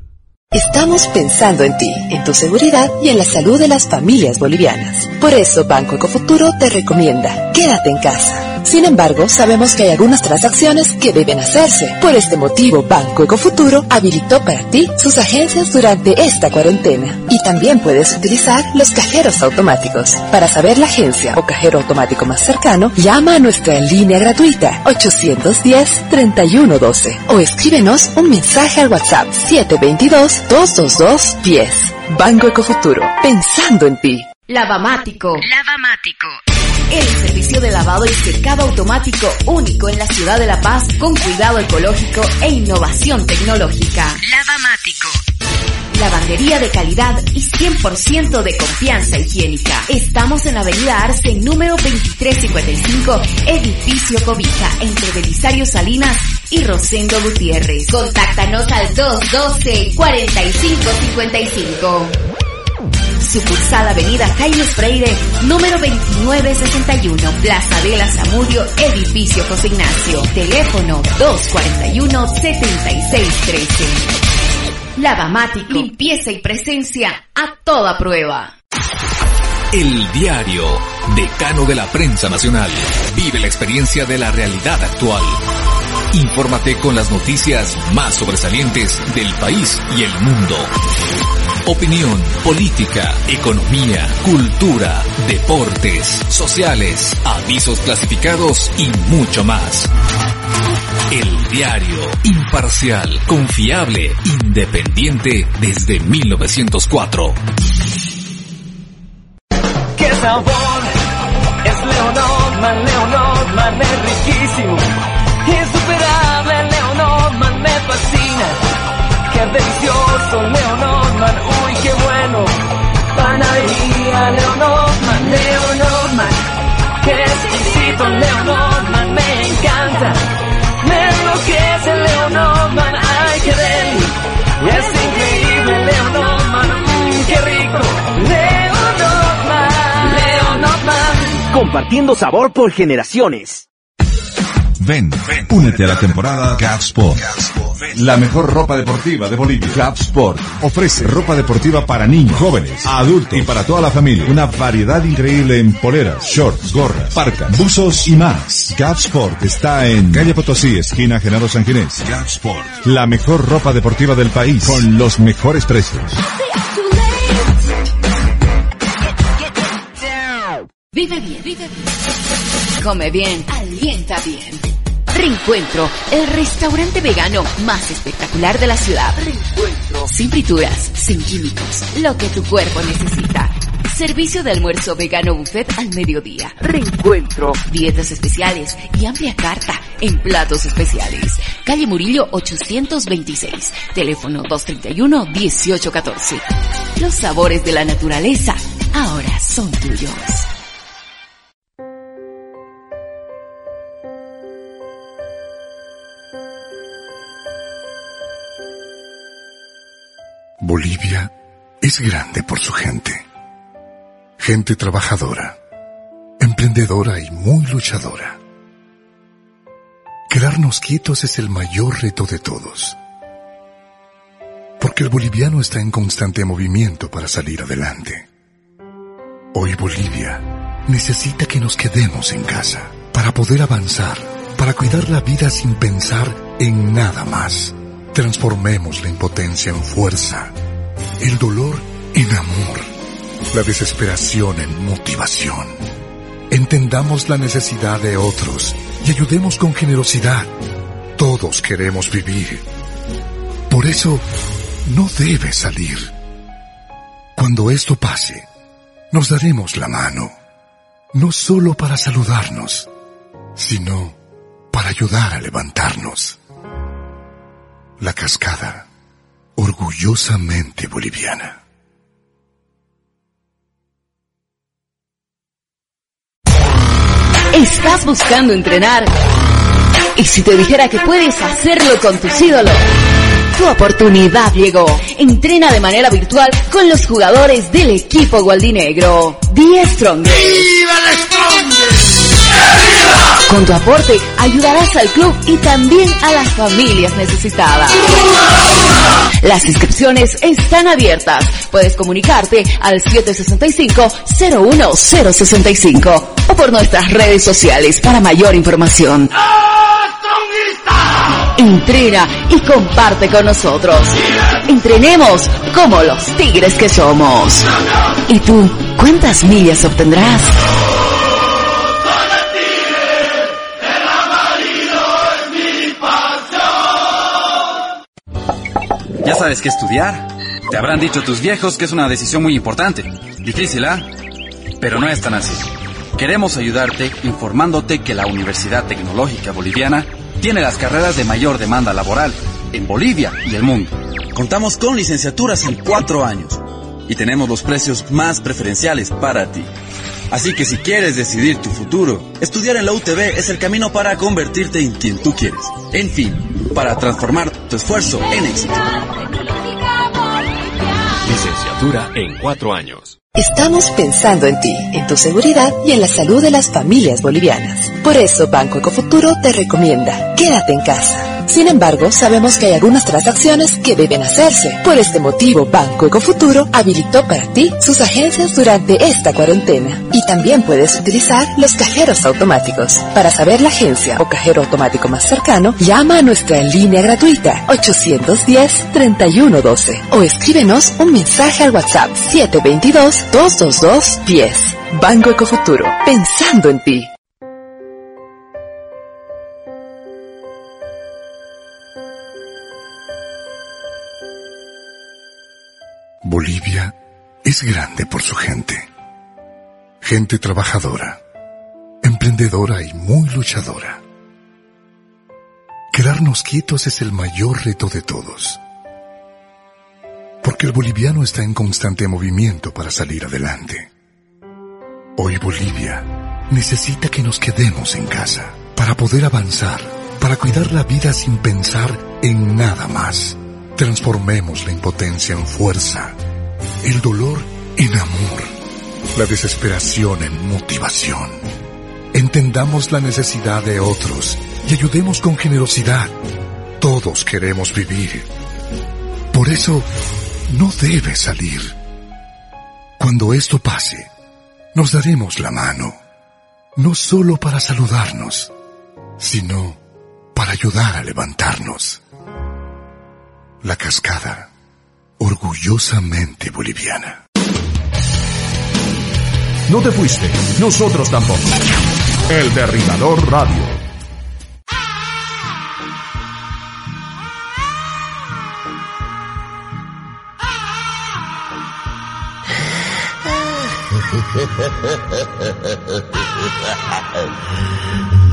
Estamos pensando en ti, en tu seguridad y en la salud de las familias bolivianas. Por eso Banco Ecofuturo te recomienda, quédate en casa. Sin embargo, sabemos que hay algunas transacciones que deben hacerse. Por este motivo, Banco Ecofuturo habilitó para ti sus agencias durante esta cuarentena. Y también puedes utilizar los cajeros automáticos. Para saber la agencia o cajero automático más cercano, llama a nuestra línea gratuita 810-3112 o escríbenos un mensaje al WhatsApp 722-222-10. Banco Ecofuturo, pensando en ti. Lavamático. Lavamático. El servicio de lavado y secado automático único en la ciudad de La Paz con cuidado ecológico e innovación tecnológica. Lavamático. Lavandería de calidad y 100% de confianza higiénica. Estamos en la avenida Arce, número 2355, edificio Cobija, entre Belisario Salinas y Rosendo Gutiérrez. Contáctanos al 212-4555. Sucursal Avenida Jaime Freire, número 2961, Plaza de la Zamudio, edificio José Ignacio. Teléfono 241-7613. Lavamático, limpieza y presencia a toda prueba. El diario, decano de la prensa nacional. Vive la experiencia de la realidad actual. Infórmate con las noticias más sobresalientes del país y el mundo opinión, política, economía, cultura, deportes, sociales, avisos clasificados y mucho más. El diario, imparcial, confiable, independiente desde 1904. ¡Qué sabor! Es Leonor, Leonor, es riquísimo. Insuperable, Leonor, me fascina qué delicioso, Leo Norman, uy, qué bueno. Panadería, Leo Norman, Leo Norman, qué exquisito, Leo Norman, me encanta. Me enloquece Leo Norman, ay, qué deli. Es increíble, Leo mm, qué rico, Leo Norman, Leo Norman. Compartiendo sabor por generaciones. Ven, únete a la temporada Gap Sport. La mejor ropa deportiva de Bolivia. Gap Sport ofrece ropa deportiva para niños, jóvenes, adultos y para toda la familia. Una variedad increíble en poleras, shorts, gorras, parcas, buzos y más. Gap Sport está en calle Potosí, esquina Genaro San Ginés. Gap Sport. La mejor ropa deportiva del país con los mejores precios. Vive bien, vive bien. Come bien, alienta bien. Reencuentro, el restaurante vegano más espectacular de la ciudad. Reencuentro. Sin frituras, sin químicos, lo que tu cuerpo necesita. Servicio de almuerzo vegano buffet al mediodía. Reencuentro. Dietas especiales y amplia carta en platos especiales. Calle Murillo 826. Teléfono 231-1814. Los sabores de la naturaleza ahora son tuyos. Bolivia es grande por su gente. Gente trabajadora, emprendedora y muy luchadora. Quedarnos quietos es el mayor reto de todos. Porque el boliviano está en constante movimiento para salir adelante. Hoy Bolivia necesita que nos quedemos en casa para poder avanzar, para cuidar la vida sin pensar en nada más. Transformemos la impotencia en fuerza, el dolor en amor, la desesperación en motivación. Entendamos la necesidad de otros y ayudemos con generosidad. Todos queremos vivir. Por eso, no debe salir. Cuando esto pase, nos daremos la mano, no solo para saludarnos, sino para ayudar a levantarnos. La cascada, orgullosamente boliviana. ¿Estás buscando entrenar? ¿Y si te dijera que puedes hacerlo con tus ídolos? Tu oportunidad llegó. Entrena de manera virtual con los jugadores del equipo gualdinegro. The Strongest. ¡Viva la Strongest! Con tu aporte ayudarás al club y también a las familias necesitadas. Las inscripciones están abiertas. Puedes comunicarte al 765-01065 o por nuestras redes sociales para mayor información. Entrena y comparte con nosotros. Entrenemos como los tigres que somos. ¿Y tú cuántas millas obtendrás? Ya sabes qué estudiar. Te habrán dicho tus viejos que es una decisión muy importante. Difícil, ¿ah? Pero no es tan así. Queremos ayudarte informándote que la Universidad Tecnológica Boliviana tiene las carreras de mayor demanda laboral en Bolivia y el mundo. Contamos con licenciaturas en cuatro años y tenemos los precios más preferenciales para ti. Así que si quieres decidir tu futuro, estudiar en la UTB es el camino para convertirte en quien tú quieres. En fin, para transformar tu esfuerzo en éxito. Licenciatura en cuatro años. Estamos pensando en ti, en tu seguridad y en la salud de las familias bolivianas. Por eso Banco Ecofuturo te recomienda, quédate en casa. Sin embargo, sabemos que hay algunas transacciones que deben hacerse. Por este motivo, Banco Ecofuturo habilitó para ti sus agencias durante esta cuarentena. Y también puedes utilizar los cajeros automáticos. Para saber la agencia o cajero automático más cercano, llama a nuestra línea gratuita 810-3112 o escríbenos un mensaje al WhatsApp 722-222-10. Banco Ecofuturo, pensando en ti. Bolivia es grande por su gente. Gente trabajadora, emprendedora y muy luchadora. Quedarnos quietos es el mayor reto de todos. Porque el boliviano está en constante movimiento para salir adelante. Hoy Bolivia necesita que nos quedemos en casa para poder avanzar, para cuidar la vida sin pensar en nada más. Transformemos la impotencia en fuerza, el dolor en amor, la desesperación en motivación. Entendamos la necesidad de otros y ayudemos con generosidad. Todos queremos vivir. Por eso, no debe salir. Cuando esto pase, nos daremos la mano, no solo para saludarnos, sino para ayudar a levantarnos. La cascada, orgullosamente boliviana. No te fuiste, nosotros tampoco. El Derribador Radio.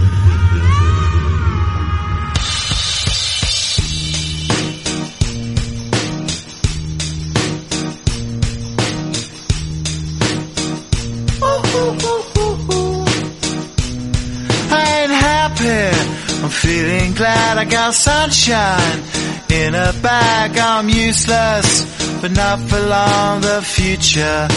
in a bag. I'm useless, but not for long. The future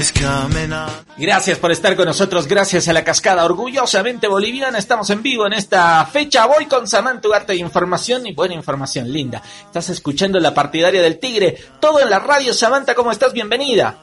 is coming on. Gracias por estar con nosotros, gracias a la cascada orgullosamente boliviana. Estamos en vivo en esta fecha. Voy con Samantha Ugarte de información y buena información, linda. Estás escuchando la partidaria del Tigre, todo en la radio. Samantha, ¿cómo estás? Bienvenida.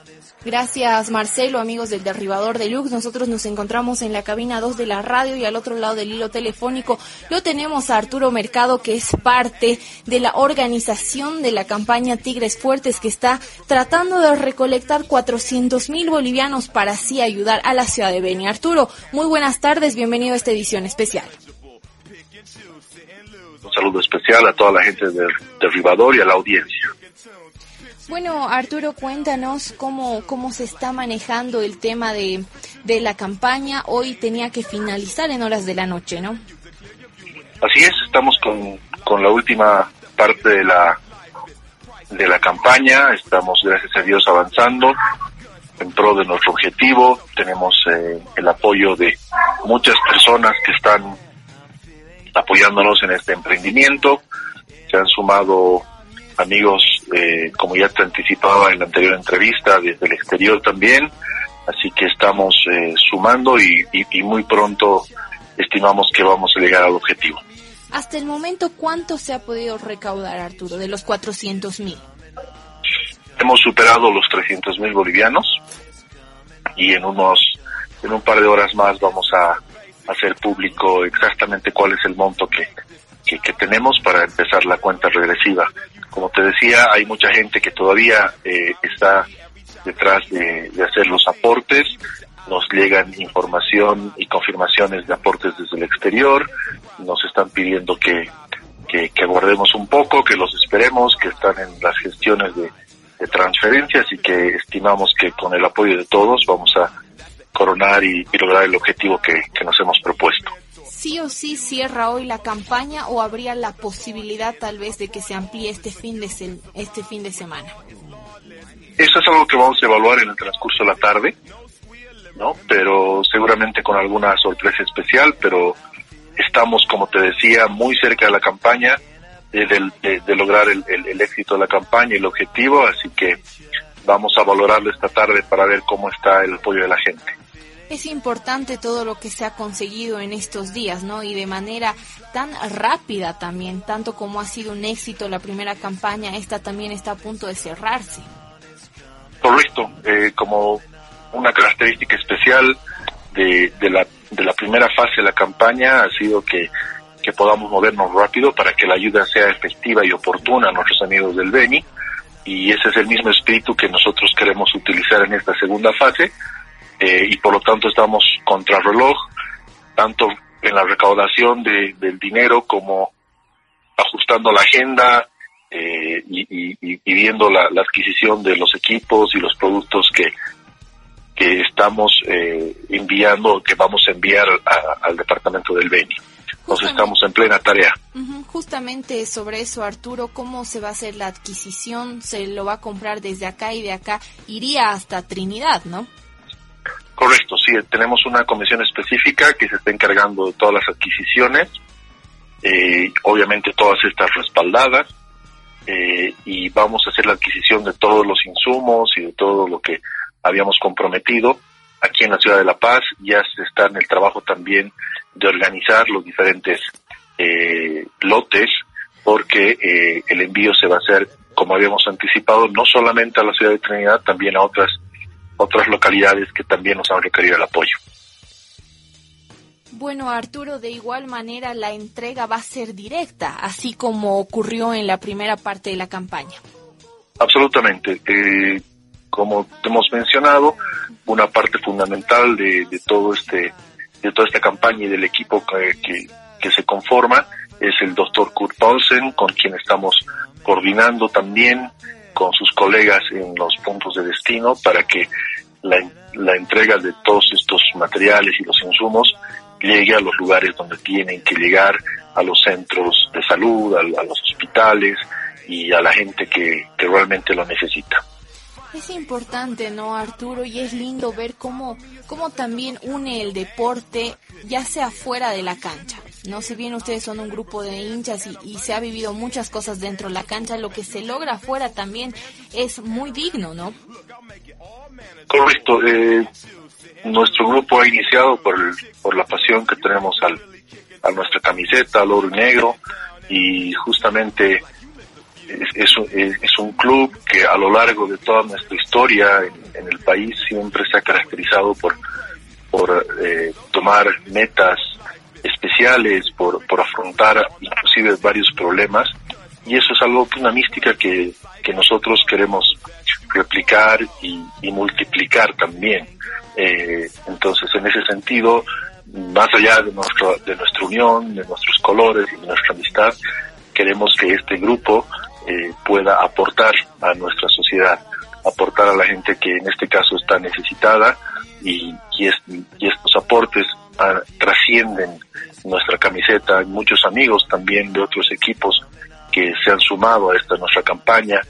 Gracias Marcelo, amigos del Derribador Deluxe. Nosotros nos encontramos en la cabina 2 de la radio y al otro lado del hilo telefónico lo tenemos a Arturo Mercado, que es parte de la organización de la campaña Tigres Fuertes, que está tratando de recolectar 400 mil bolivianos para así ayudar a la ciudad de Beni. Arturo, muy buenas tardes, bienvenido a esta edición especial. Un saludo especial a toda la gente del Derribador y a la audiencia. Bueno, Arturo, cuéntanos cómo, cómo se está manejando el tema de, de la campaña. Hoy tenía que finalizar en horas de la noche, ¿no? Así es, estamos con, con la última parte de la, de la campaña. Estamos, gracias a Dios, avanzando en pro de nuestro objetivo. Tenemos eh, el apoyo de muchas personas que están apoyándonos en este emprendimiento. Se han sumado amigos, eh, como ya te anticipaba en la anterior entrevista, desde el exterior también. Así que estamos eh, sumando y, muy pronto estimamos que vamos a llegar al objetivo. Hasta el momento, ¿cuánto se ha podido recaudar, Arturo, de los 400 mil? Hemos superado los 300 mil bolivianos y en unos, en un par de horas más vamos a hacer público exactamente cuál es el monto que, que tenemos para empezar la cuenta regresiva como te decía, hay mucha gente que todavía eh, está detrás de, hacer los aportes. Nos llegan información y confirmaciones de aportes desde el exterior. Nos están pidiendo que, que, un poco, que los esperemos, que están en las gestiones de, transferencias y que estimamos que con el apoyo de todos vamos a coronar y, lograr el objetivo que nos hemos propuesto sí o sí cierra hoy la campaña o habría la posibilidad tal vez de que se amplíe este fin de, este fin de semana? Eso es algo que vamos a evaluar en el transcurso de la tarde, ¿no? Pero seguramente con alguna sorpresa especial, pero estamos, como te decía, muy cerca de la campaña, de, lograr el, el, éxito de la campaña y el objetivo, así que vamos a valorarlo esta tarde para ver cómo está el apoyo de la gente es importante todo lo que se ha conseguido en estos días, ¿no? Y de manera tan rápida también, tanto como ha sido un éxito la primera campaña, esta también está a punto de cerrarse. Correcto, eh, como una característica especial de, de, la, de la primera fase de la campaña ha sido que, que podamos movernos rápido para que la ayuda sea efectiva y oportuna a nuestros amigos del Beni y ese es el mismo espíritu que nosotros queremos utilizar en esta segunda fase eh, y por lo tanto estamos contra reloj, tanto en la recaudación de, del dinero como ajustando la agenda eh, y, viendo la, adquisición de los equipos y los productos que, que estamos eh, enviando, que vamos a enviar al departamento del Beni. Entonces estamos en plena tarea. Justamente sobre eso, Arturo, ¿cómo se va a hacer la adquisición? ¿Se lo va a comprar desde acá y de acá? Iría hasta Trinidad, ¿no? Tenemos una comisión específica que se está encargando de todas las adquisiciones, eh, obviamente todas estas respaldadas, eh, y vamos a hacer la adquisición de todos los insumos y de todo lo que habíamos comprometido aquí en la ciudad de La Paz, ya se está en el trabajo también de organizar los diferentes eh, lotes, porque eh, el envío se va a hacer, como habíamos anticipado, no solamente a la ciudad de Trinidad, también a otras otras localidades que también nos han requerido el apoyo. Bueno, Arturo, de igual manera la entrega va a ser directa, así como ocurrió en la primera parte de la campaña. Absolutamente. Eh, como hemos mencionado, una parte fundamental de, todo este de toda esta campaña y del equipo que, que, se conforma es el doctor Kurt Paulsen, con quien estamos coordinando también con sus colegas en los puntos de destino para que la, la entrega de todos estos materiales y los insumos llegue a los lugares donde tienen que llegar, a los centros de salud, a, los hospitales y a la gente que, que realmente lo necesita. Es importante, ¿no, Arturo? Y es lindo ver cómo, cómo también une el deporte, ya sea fuera de la cancha. No, si bien ustedes son un grupo de hinchas y, y, se ha vivido muchas cosas dentro de la cancha, lo que se logra afuera también es muy digno, ¿no? Correcto. Eh, nuestro grupo ha iniciado por, por la pasión que tenemos al, a nuestra camiseta, al oro y negro, y justamente es, es, un club que a lo largo de toda nuestra historia en, el país siempre se ha caracterizado por, por eh, tomar metas especiales, por, por afrontar inclusive varios problemas, y eso es algo, una mística que, que nosotros queremos replicar y, multiplicar también. Eh, entonces, en ese sentido, más allá de, nuestro, de nuestra unión, de nuestros colores y de nuestra amistad, queremos que este grupo eh, pueda aportar a nuestra sociedad, aportar a la gente que en este caso está necesitada y, y, estos aportes ah, trascienden nuestra camiseta. Hay muchos amigos también de otros equipos que se han sumado a esta nuestra campaña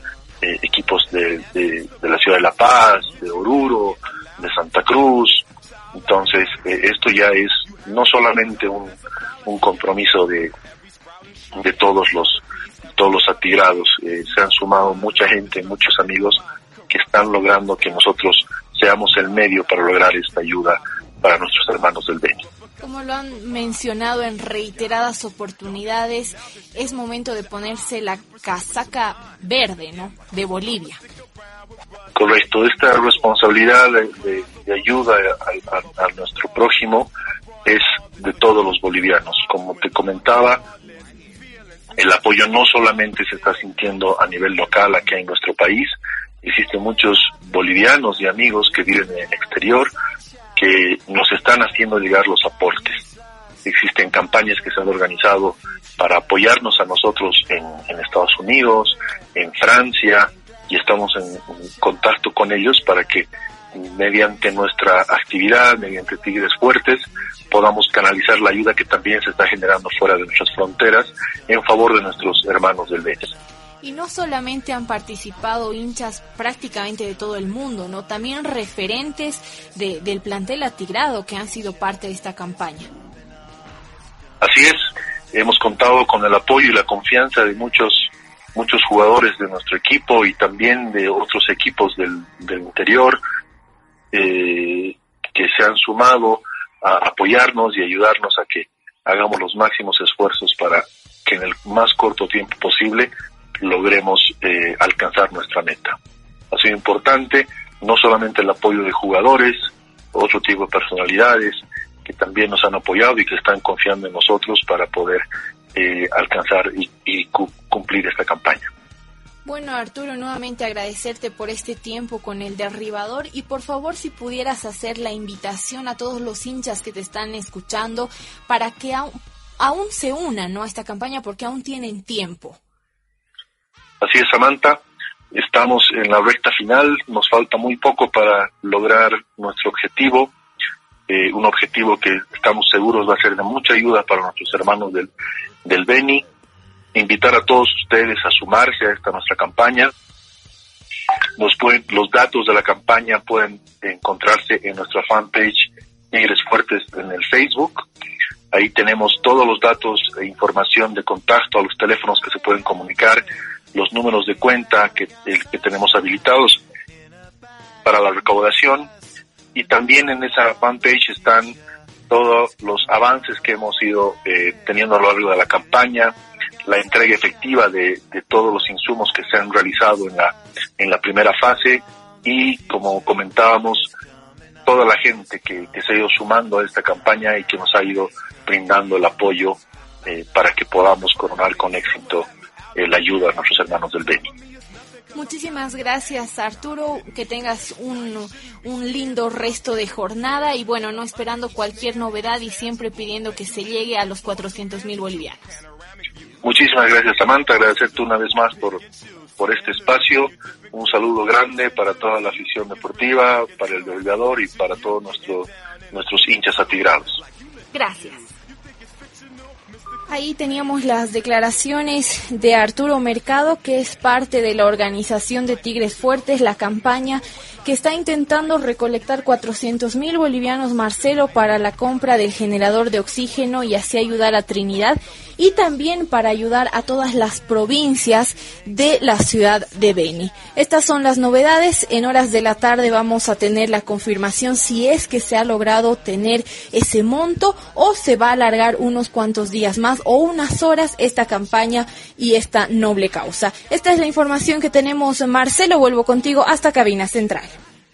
eh, equipos de, de, la ciudad de La Paz, de Oruro, de Santa Cruz. Entonces, eh, esto ya es no solamente un, un compromiso de, de todos los todos los atigrados, eh, se han sumado mucha gente, muchos amigos que están logrando que nosotros seamos el medio para lograr esta ayuda para nuestros hermanos del Beni. Como lo han mencionado en reiteradas oportunidades, es momento de ponerse la casaca verde, ¿no? De Bolivia. Correcto, esta responsabilidad de, ayuda a, nuestro prójimo es de todos los bolivianos. Como te comentaba, el apoyo no solamente se está sintiendo a nivel local aquí en nuestro país, existen muchos bolivianos y amigos que viven en el exterior que nos están haciendo llegar los aportes. Existen campañas que se han organizado para apoyarnos a nosotros en, Estados Unidos, en Francia, y estamos en, contacto con ellos para que mediante nuestra actividad, mediante Tigres Fuertes, podamos canalizar la ayuda que también se está generando fuera de nuestras fronteras en favor de nuestros hermanos del Betis. Y no solamente han participado hinchas prácticamente de todo el mundo, ¿no? También referentes de, del plantel atigrado que han sido parte de esta campaña. Así es, hemos contado con el apoyo y la confianza de muchos muchos jugadores de nuestro equipo y también de otros equipos del, interior eh, que se han sumado a apoyarnos y ayudarnos a que hagamos los máximos esfuerzos para que en el más corto tiempo posible logremos eh, alcanzar nuestra meta. Ha sido importante no solamente el apoyo de jugadores, otro tipo de personalidades que también nos han apoyado y que están confiando en nosotros para poder eh, alcanzar y, cumplir esta campaña. Bueno, Arturo, nuevamente agradecerte por este tiempo con el derribador y por favor si pudieras hacer la invitación a todos los hinchas que te están escuchando para que aún, se unan ¿no? a esta campaña porque aún tienen tiempo. Así es, Samantha. Estamos en la recta final, nos falta muy poco para lograr nuestro objetivo, eh, un objetivo que estamos seguros va a ser de mucha ayuda para nuestros hermanos del, del Beni. Invitar a todos ustedes a sumarse a esta nuestra campaña. Los, pueden, los datos de la campaña pueden encontrarse en nuestra fanpage Tigres Fuertes en el Facebook. Ahí tenemos todos los datos e información de contacto a los teléfonos que se pueden comunicar los números de cuenta que, que tenemos habilitados para la recaudación. Y también en esa fanpage están todos los avances que hemos ido eh, teniendo a lo largo de la campaña, la entrega efectiva de, de, todos los insumos que se han realizado en la, en la primera fase. Y, como comentábamos, toda la gente que, que se ha ido sumando a esta campaña y que nos ha ido brindando el apoyo eh, para que podamos coronar con éxito la ayuda a nuestros hermanos del Beni. Muchísimas gracias Arturo, que tengas un, un lindo resto de jornada y bueno, no esperando cualquier novedad y siempre pidiendo que se llegue a los 400 mil bolivianos. Muchísimas gracias Samantha, agradecerte una vez más por, por este espacio, un saludo grande para toda la afición deportiva, para el delegador y para todos nuestro, nuestros hinchas atigrados. Gracias. Ahí teníamos las declaraciones de Arturo Mercado, que es parte de la organización de Tigres Fuertes, la campaña que está intentando recolectar 400 mil bolivianos Marcelo para la compra del generador de oxígeno y así ayudar a Trinidad y también para ayudar a todas las provincias de la ciudad de Beni. Estas son las novedades. En horas de la tarde vamos a tener la confirmación si es que se ha logrado tener ese monto o se va a alargar unos cuantos días más o unas horas esta campaña y esta noble causa. Esta es la información que tenemos. Marcelo, vuelvo contigo hasta cabina central.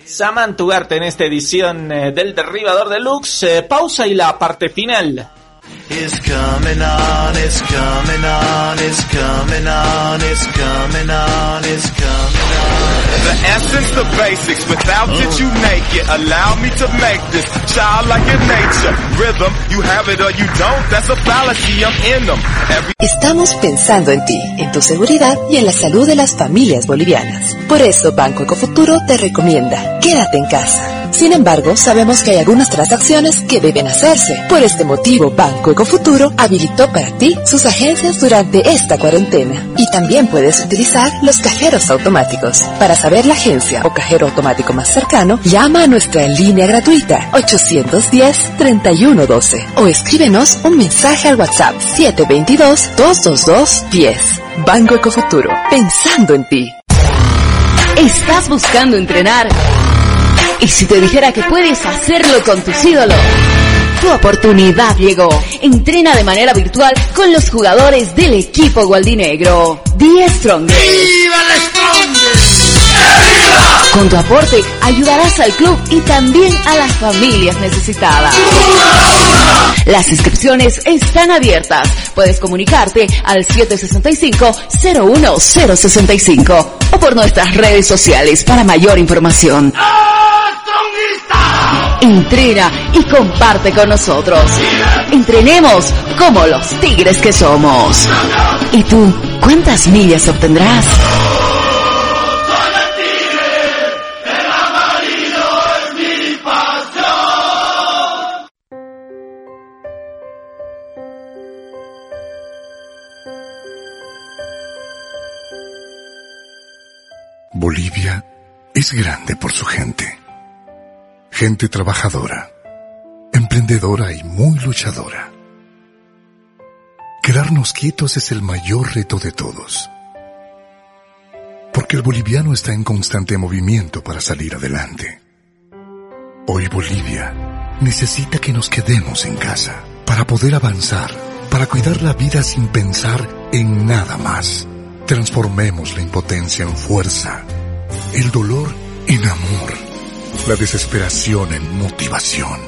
Saman Tugarte en esta edición eh, del Derribador Deluxe. Eh, pausa y la parte final. It's coming on, it's coming on, it's coming on, it's coming on, it's coming on. The essence, the basics, without it you make it. Allow me to make this childlike in nature. Rhythm, you have it or you don't, that's a fallacy, I'm in them. Every Estamos pensando en ti, en tu seguridad y en la salud de las familias bolivianas. Por eso Banco Ecofuturo te recomienda, quédate en casa. Sin embargo, sabemos que hay algunas transacciones que deben hacerse. Por este motivo, Banco Ecofuturo habilitó para ti sus agencias durante esta cuarentena. Y también puedes utilizar los cajeros automáticos. Para saber la agencia o cajero automático más cercano, llama a nuestra línea gratuita 810-3112 o escríbenos un mensaje al WhatsApp 722-222-10. Banco Ecofuturo, pensando en ti. ¿Estás buscando entrenar? Y si te dijera que puedes hacerlo con tus ídolos, tu oportunidad llegó. Entrena de manera virtual con los jugadores del equipo gualdinegro. The Strongest. ¡Viva el Strongest! Con tu aporte ayudarás al club y también a las familias necesitadas. Las inscripciones están abiertas. Puedes comunicarte al 765-01065 o por nuestras redes sociales para mayor información. Entrena y comparte con nosotros. Entrenemos como los tigres que somos. ¿Y tú cuántas millas obtendrás? Bolivia es grande por su gente. Gente trabajadora, emprendedora y muy luchadora. Quedarnos quietos es el mayor reto de todos. Porque el boliviano está en constante movimiento para salir adelante. Hoy Bolivia necesita que nos quedemos en casa para poder avanzar, para cuidar la vida sin pensar en nada más. Transformemos la impotencia en fuerza, el dolor en amor, la desesperación en motivación.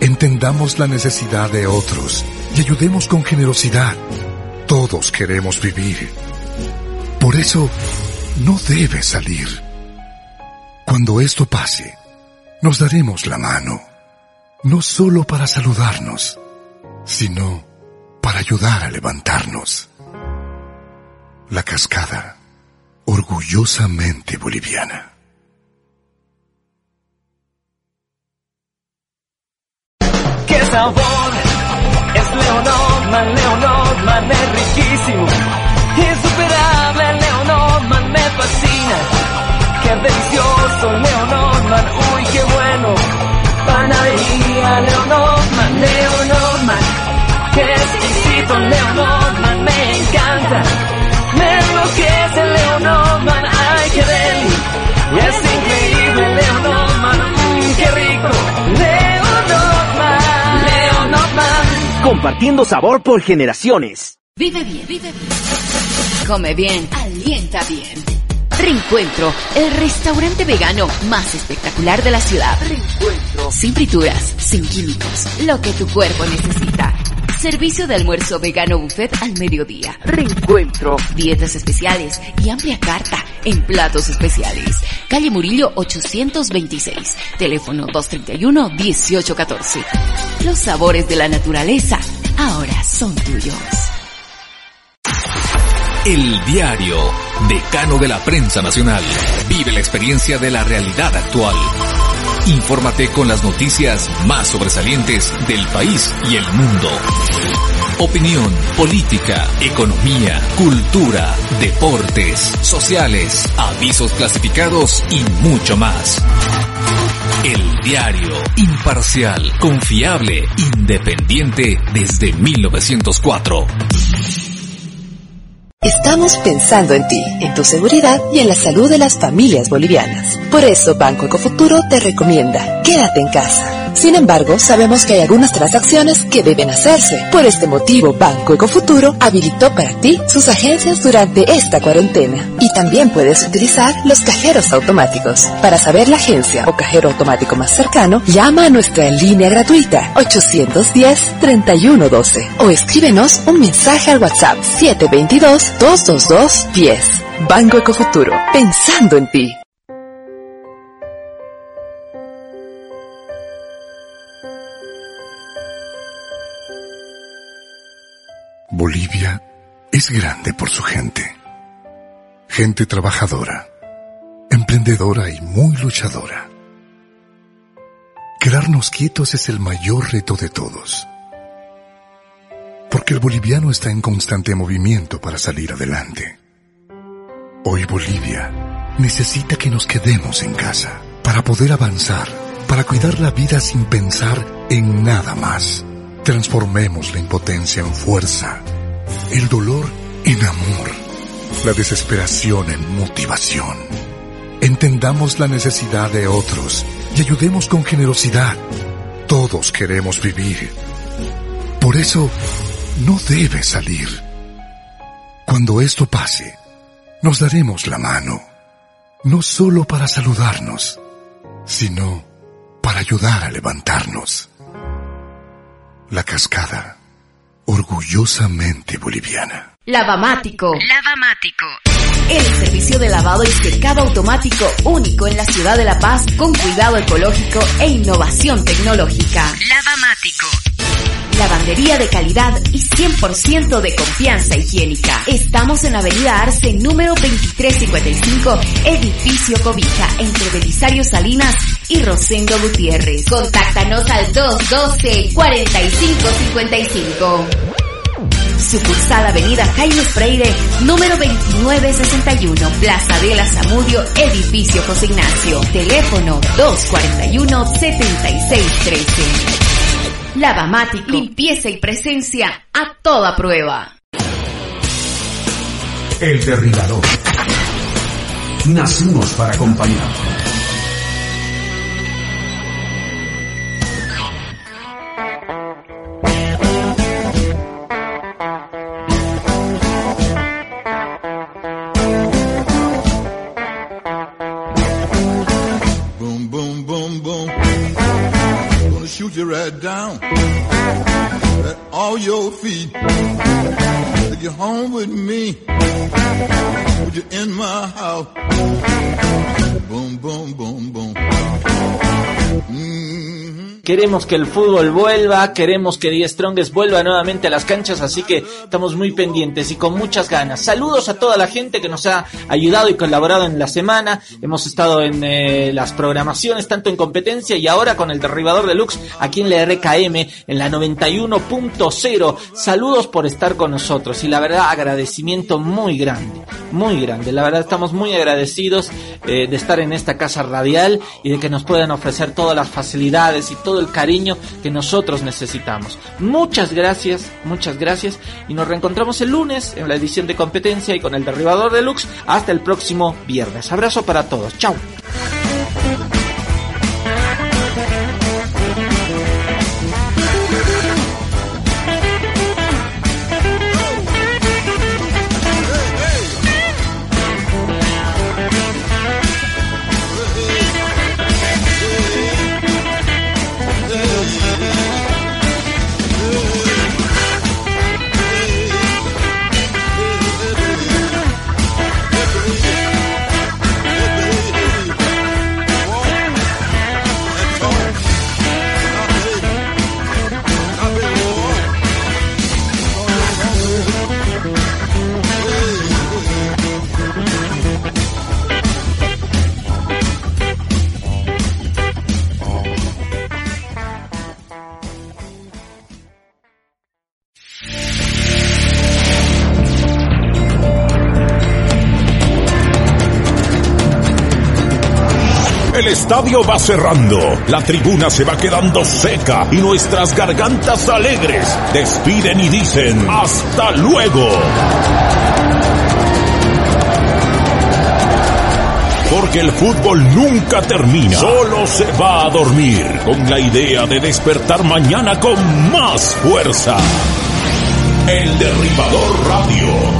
Entendamos la necesidad de otros y ayudemos con generosidad. Todos queremos vivir. Por eso, no debe salir. Cuando esto pase, nos daremos la mano, no solo para saludarnos, sino para ayudar a levantarnos. La cascada, orgullosamente boliviana. ¡Qué sabor! Es Leonordman, Leonordman es riquísimo. Insuperable, Leonordman me fascina. ¡Qué delicioso, Leonordman! ¡Uy, qué bueno! Panadería, Leonordman, Leonordman. ¡Qué exquisito, Leonordman! Me encanta. Compartiendo sabor por generaciones. Vive bien, vive bien. Come bien, alienta bien. Reencuentro, el restaurante vegano más espectacular de la ciudad. Reencuentro. Sin frituras, sin químicos, lo que tu cuerpo necesita. Servicio de almuerzo vegano buffet al mediodía. Reencuentro. Dietas especiales y amplia carta en platos especiales. Calle Murillo 826. Teléfono 231-1814. Los sabores de la naturaleza ahora son tuyos. El diario Decano de la Prensa Nacional. Vive la experiencia de la realidad actual. Infórmate con las noticias más sobresalientes del país y el mundo. Opinión, política, economía, cultura, deportes, sociales, avisos clasificados y mucho más. El diario, imparcial, confiable, independiente desde 1904. Estamos pensando en ti, en tu seguridad y en la salud de las familias bolivianas. Por eso Banco Ecofuturo te recomienda, quédate en casa. Sin embargo, sabemos que hay algunas transacciones que deben hacerse. Por este motivo, Banco Ecofuturo habilitó para ti sus agencias durante esta cuarentena. Y también puedes utilizar los cajeros automáticos. Para saber la agencia o cajero automático más cercano, llama a nuestra línea gratuita 810-3112 o escríbenos un mensaje al WhatsApp 722-222-10. Banco Ecofuturo, pensando en ti. Bolivia es grande por su gente. Gente trabajadora, emprendedora y muy luchadora. Quedarnos quietos es el mayor reto de todos. Porque el boliviano está en constante movimiento para salir adelante. Hoy Bolivia necesita que nos quedemos en casa para poder avanzar, para cuidar la vida sin pensar en nada más. Transformemos la impotencia en fuerza, el dolor en amor, la desesperación en motivación. Entendamos la necesidad de otros y ayudemos con generosidad. Todos queremos vivir. Por eso, no debe salir. Cuando esto pase, nos daremos la mano, no solo para saludarnos, sino para ayudar a levantarnos. La cascada, orgullosamente boliviana. Lavamático. Lavamático. El servicio de lavado y secado automático único en la ciudad de La Paz con cuidado ecológico e innovación tecnológica. Lavamático. Lavandería de calidad y 100% de confianza higiénica. Estamos en Avenida Arce, número 2355, edificio Cobija, entre Belisario Salinas y Rosendo Gutiérrez. Contáctanos al 212-4555. Sucursal Avenida Jaime Freire, número 2961, Plaza de la Zamudio, edificio José Ignacio. Teléfono 241-7613. Lavamático, limpieza y presencia a toda prueba. El derribador. Nacimos para acompañar. Right down at all your feet. Take you home with me. Put you in my house. Boom, boom, boom, boom. Mm. Queremos que el fútbol vuelva, queremos que Die Strongest vuelva nuevamente a las canchas, así que estamos muy pendientes y con muchas ganas. Saludos a toda la gente que nos ha ayudado y colaborado en la semana. Hemos estado en eh, las programaciones, tanto en competencia y ahora con el derribador deluxe aquí en la RKM, en la 91.0. Saludos por estar con nosotros y la verdad agradecimiento muy grande, muy grande. La verdad estamos muy agradecidos eh, de estar en esta casa radial y de que nos puedan ofrecer todas las facilidades y todo el cariño que nosotros necesitamos. Muchas gracias, muchas gracias y nos reencontramos el lunes en la edición de competencia y con el derribador deluxe hasta el próximo viernes. Abrazo para todos. Chao. Estadio va cerrando, la tribuna se va quedando seca y nuestras gargantas alegres despiden y dicen hasta luego. Porque el fútbol nunca termina, solo se va a dormir con la idea de despertar mañana con más fuerza. El Derribador Radio.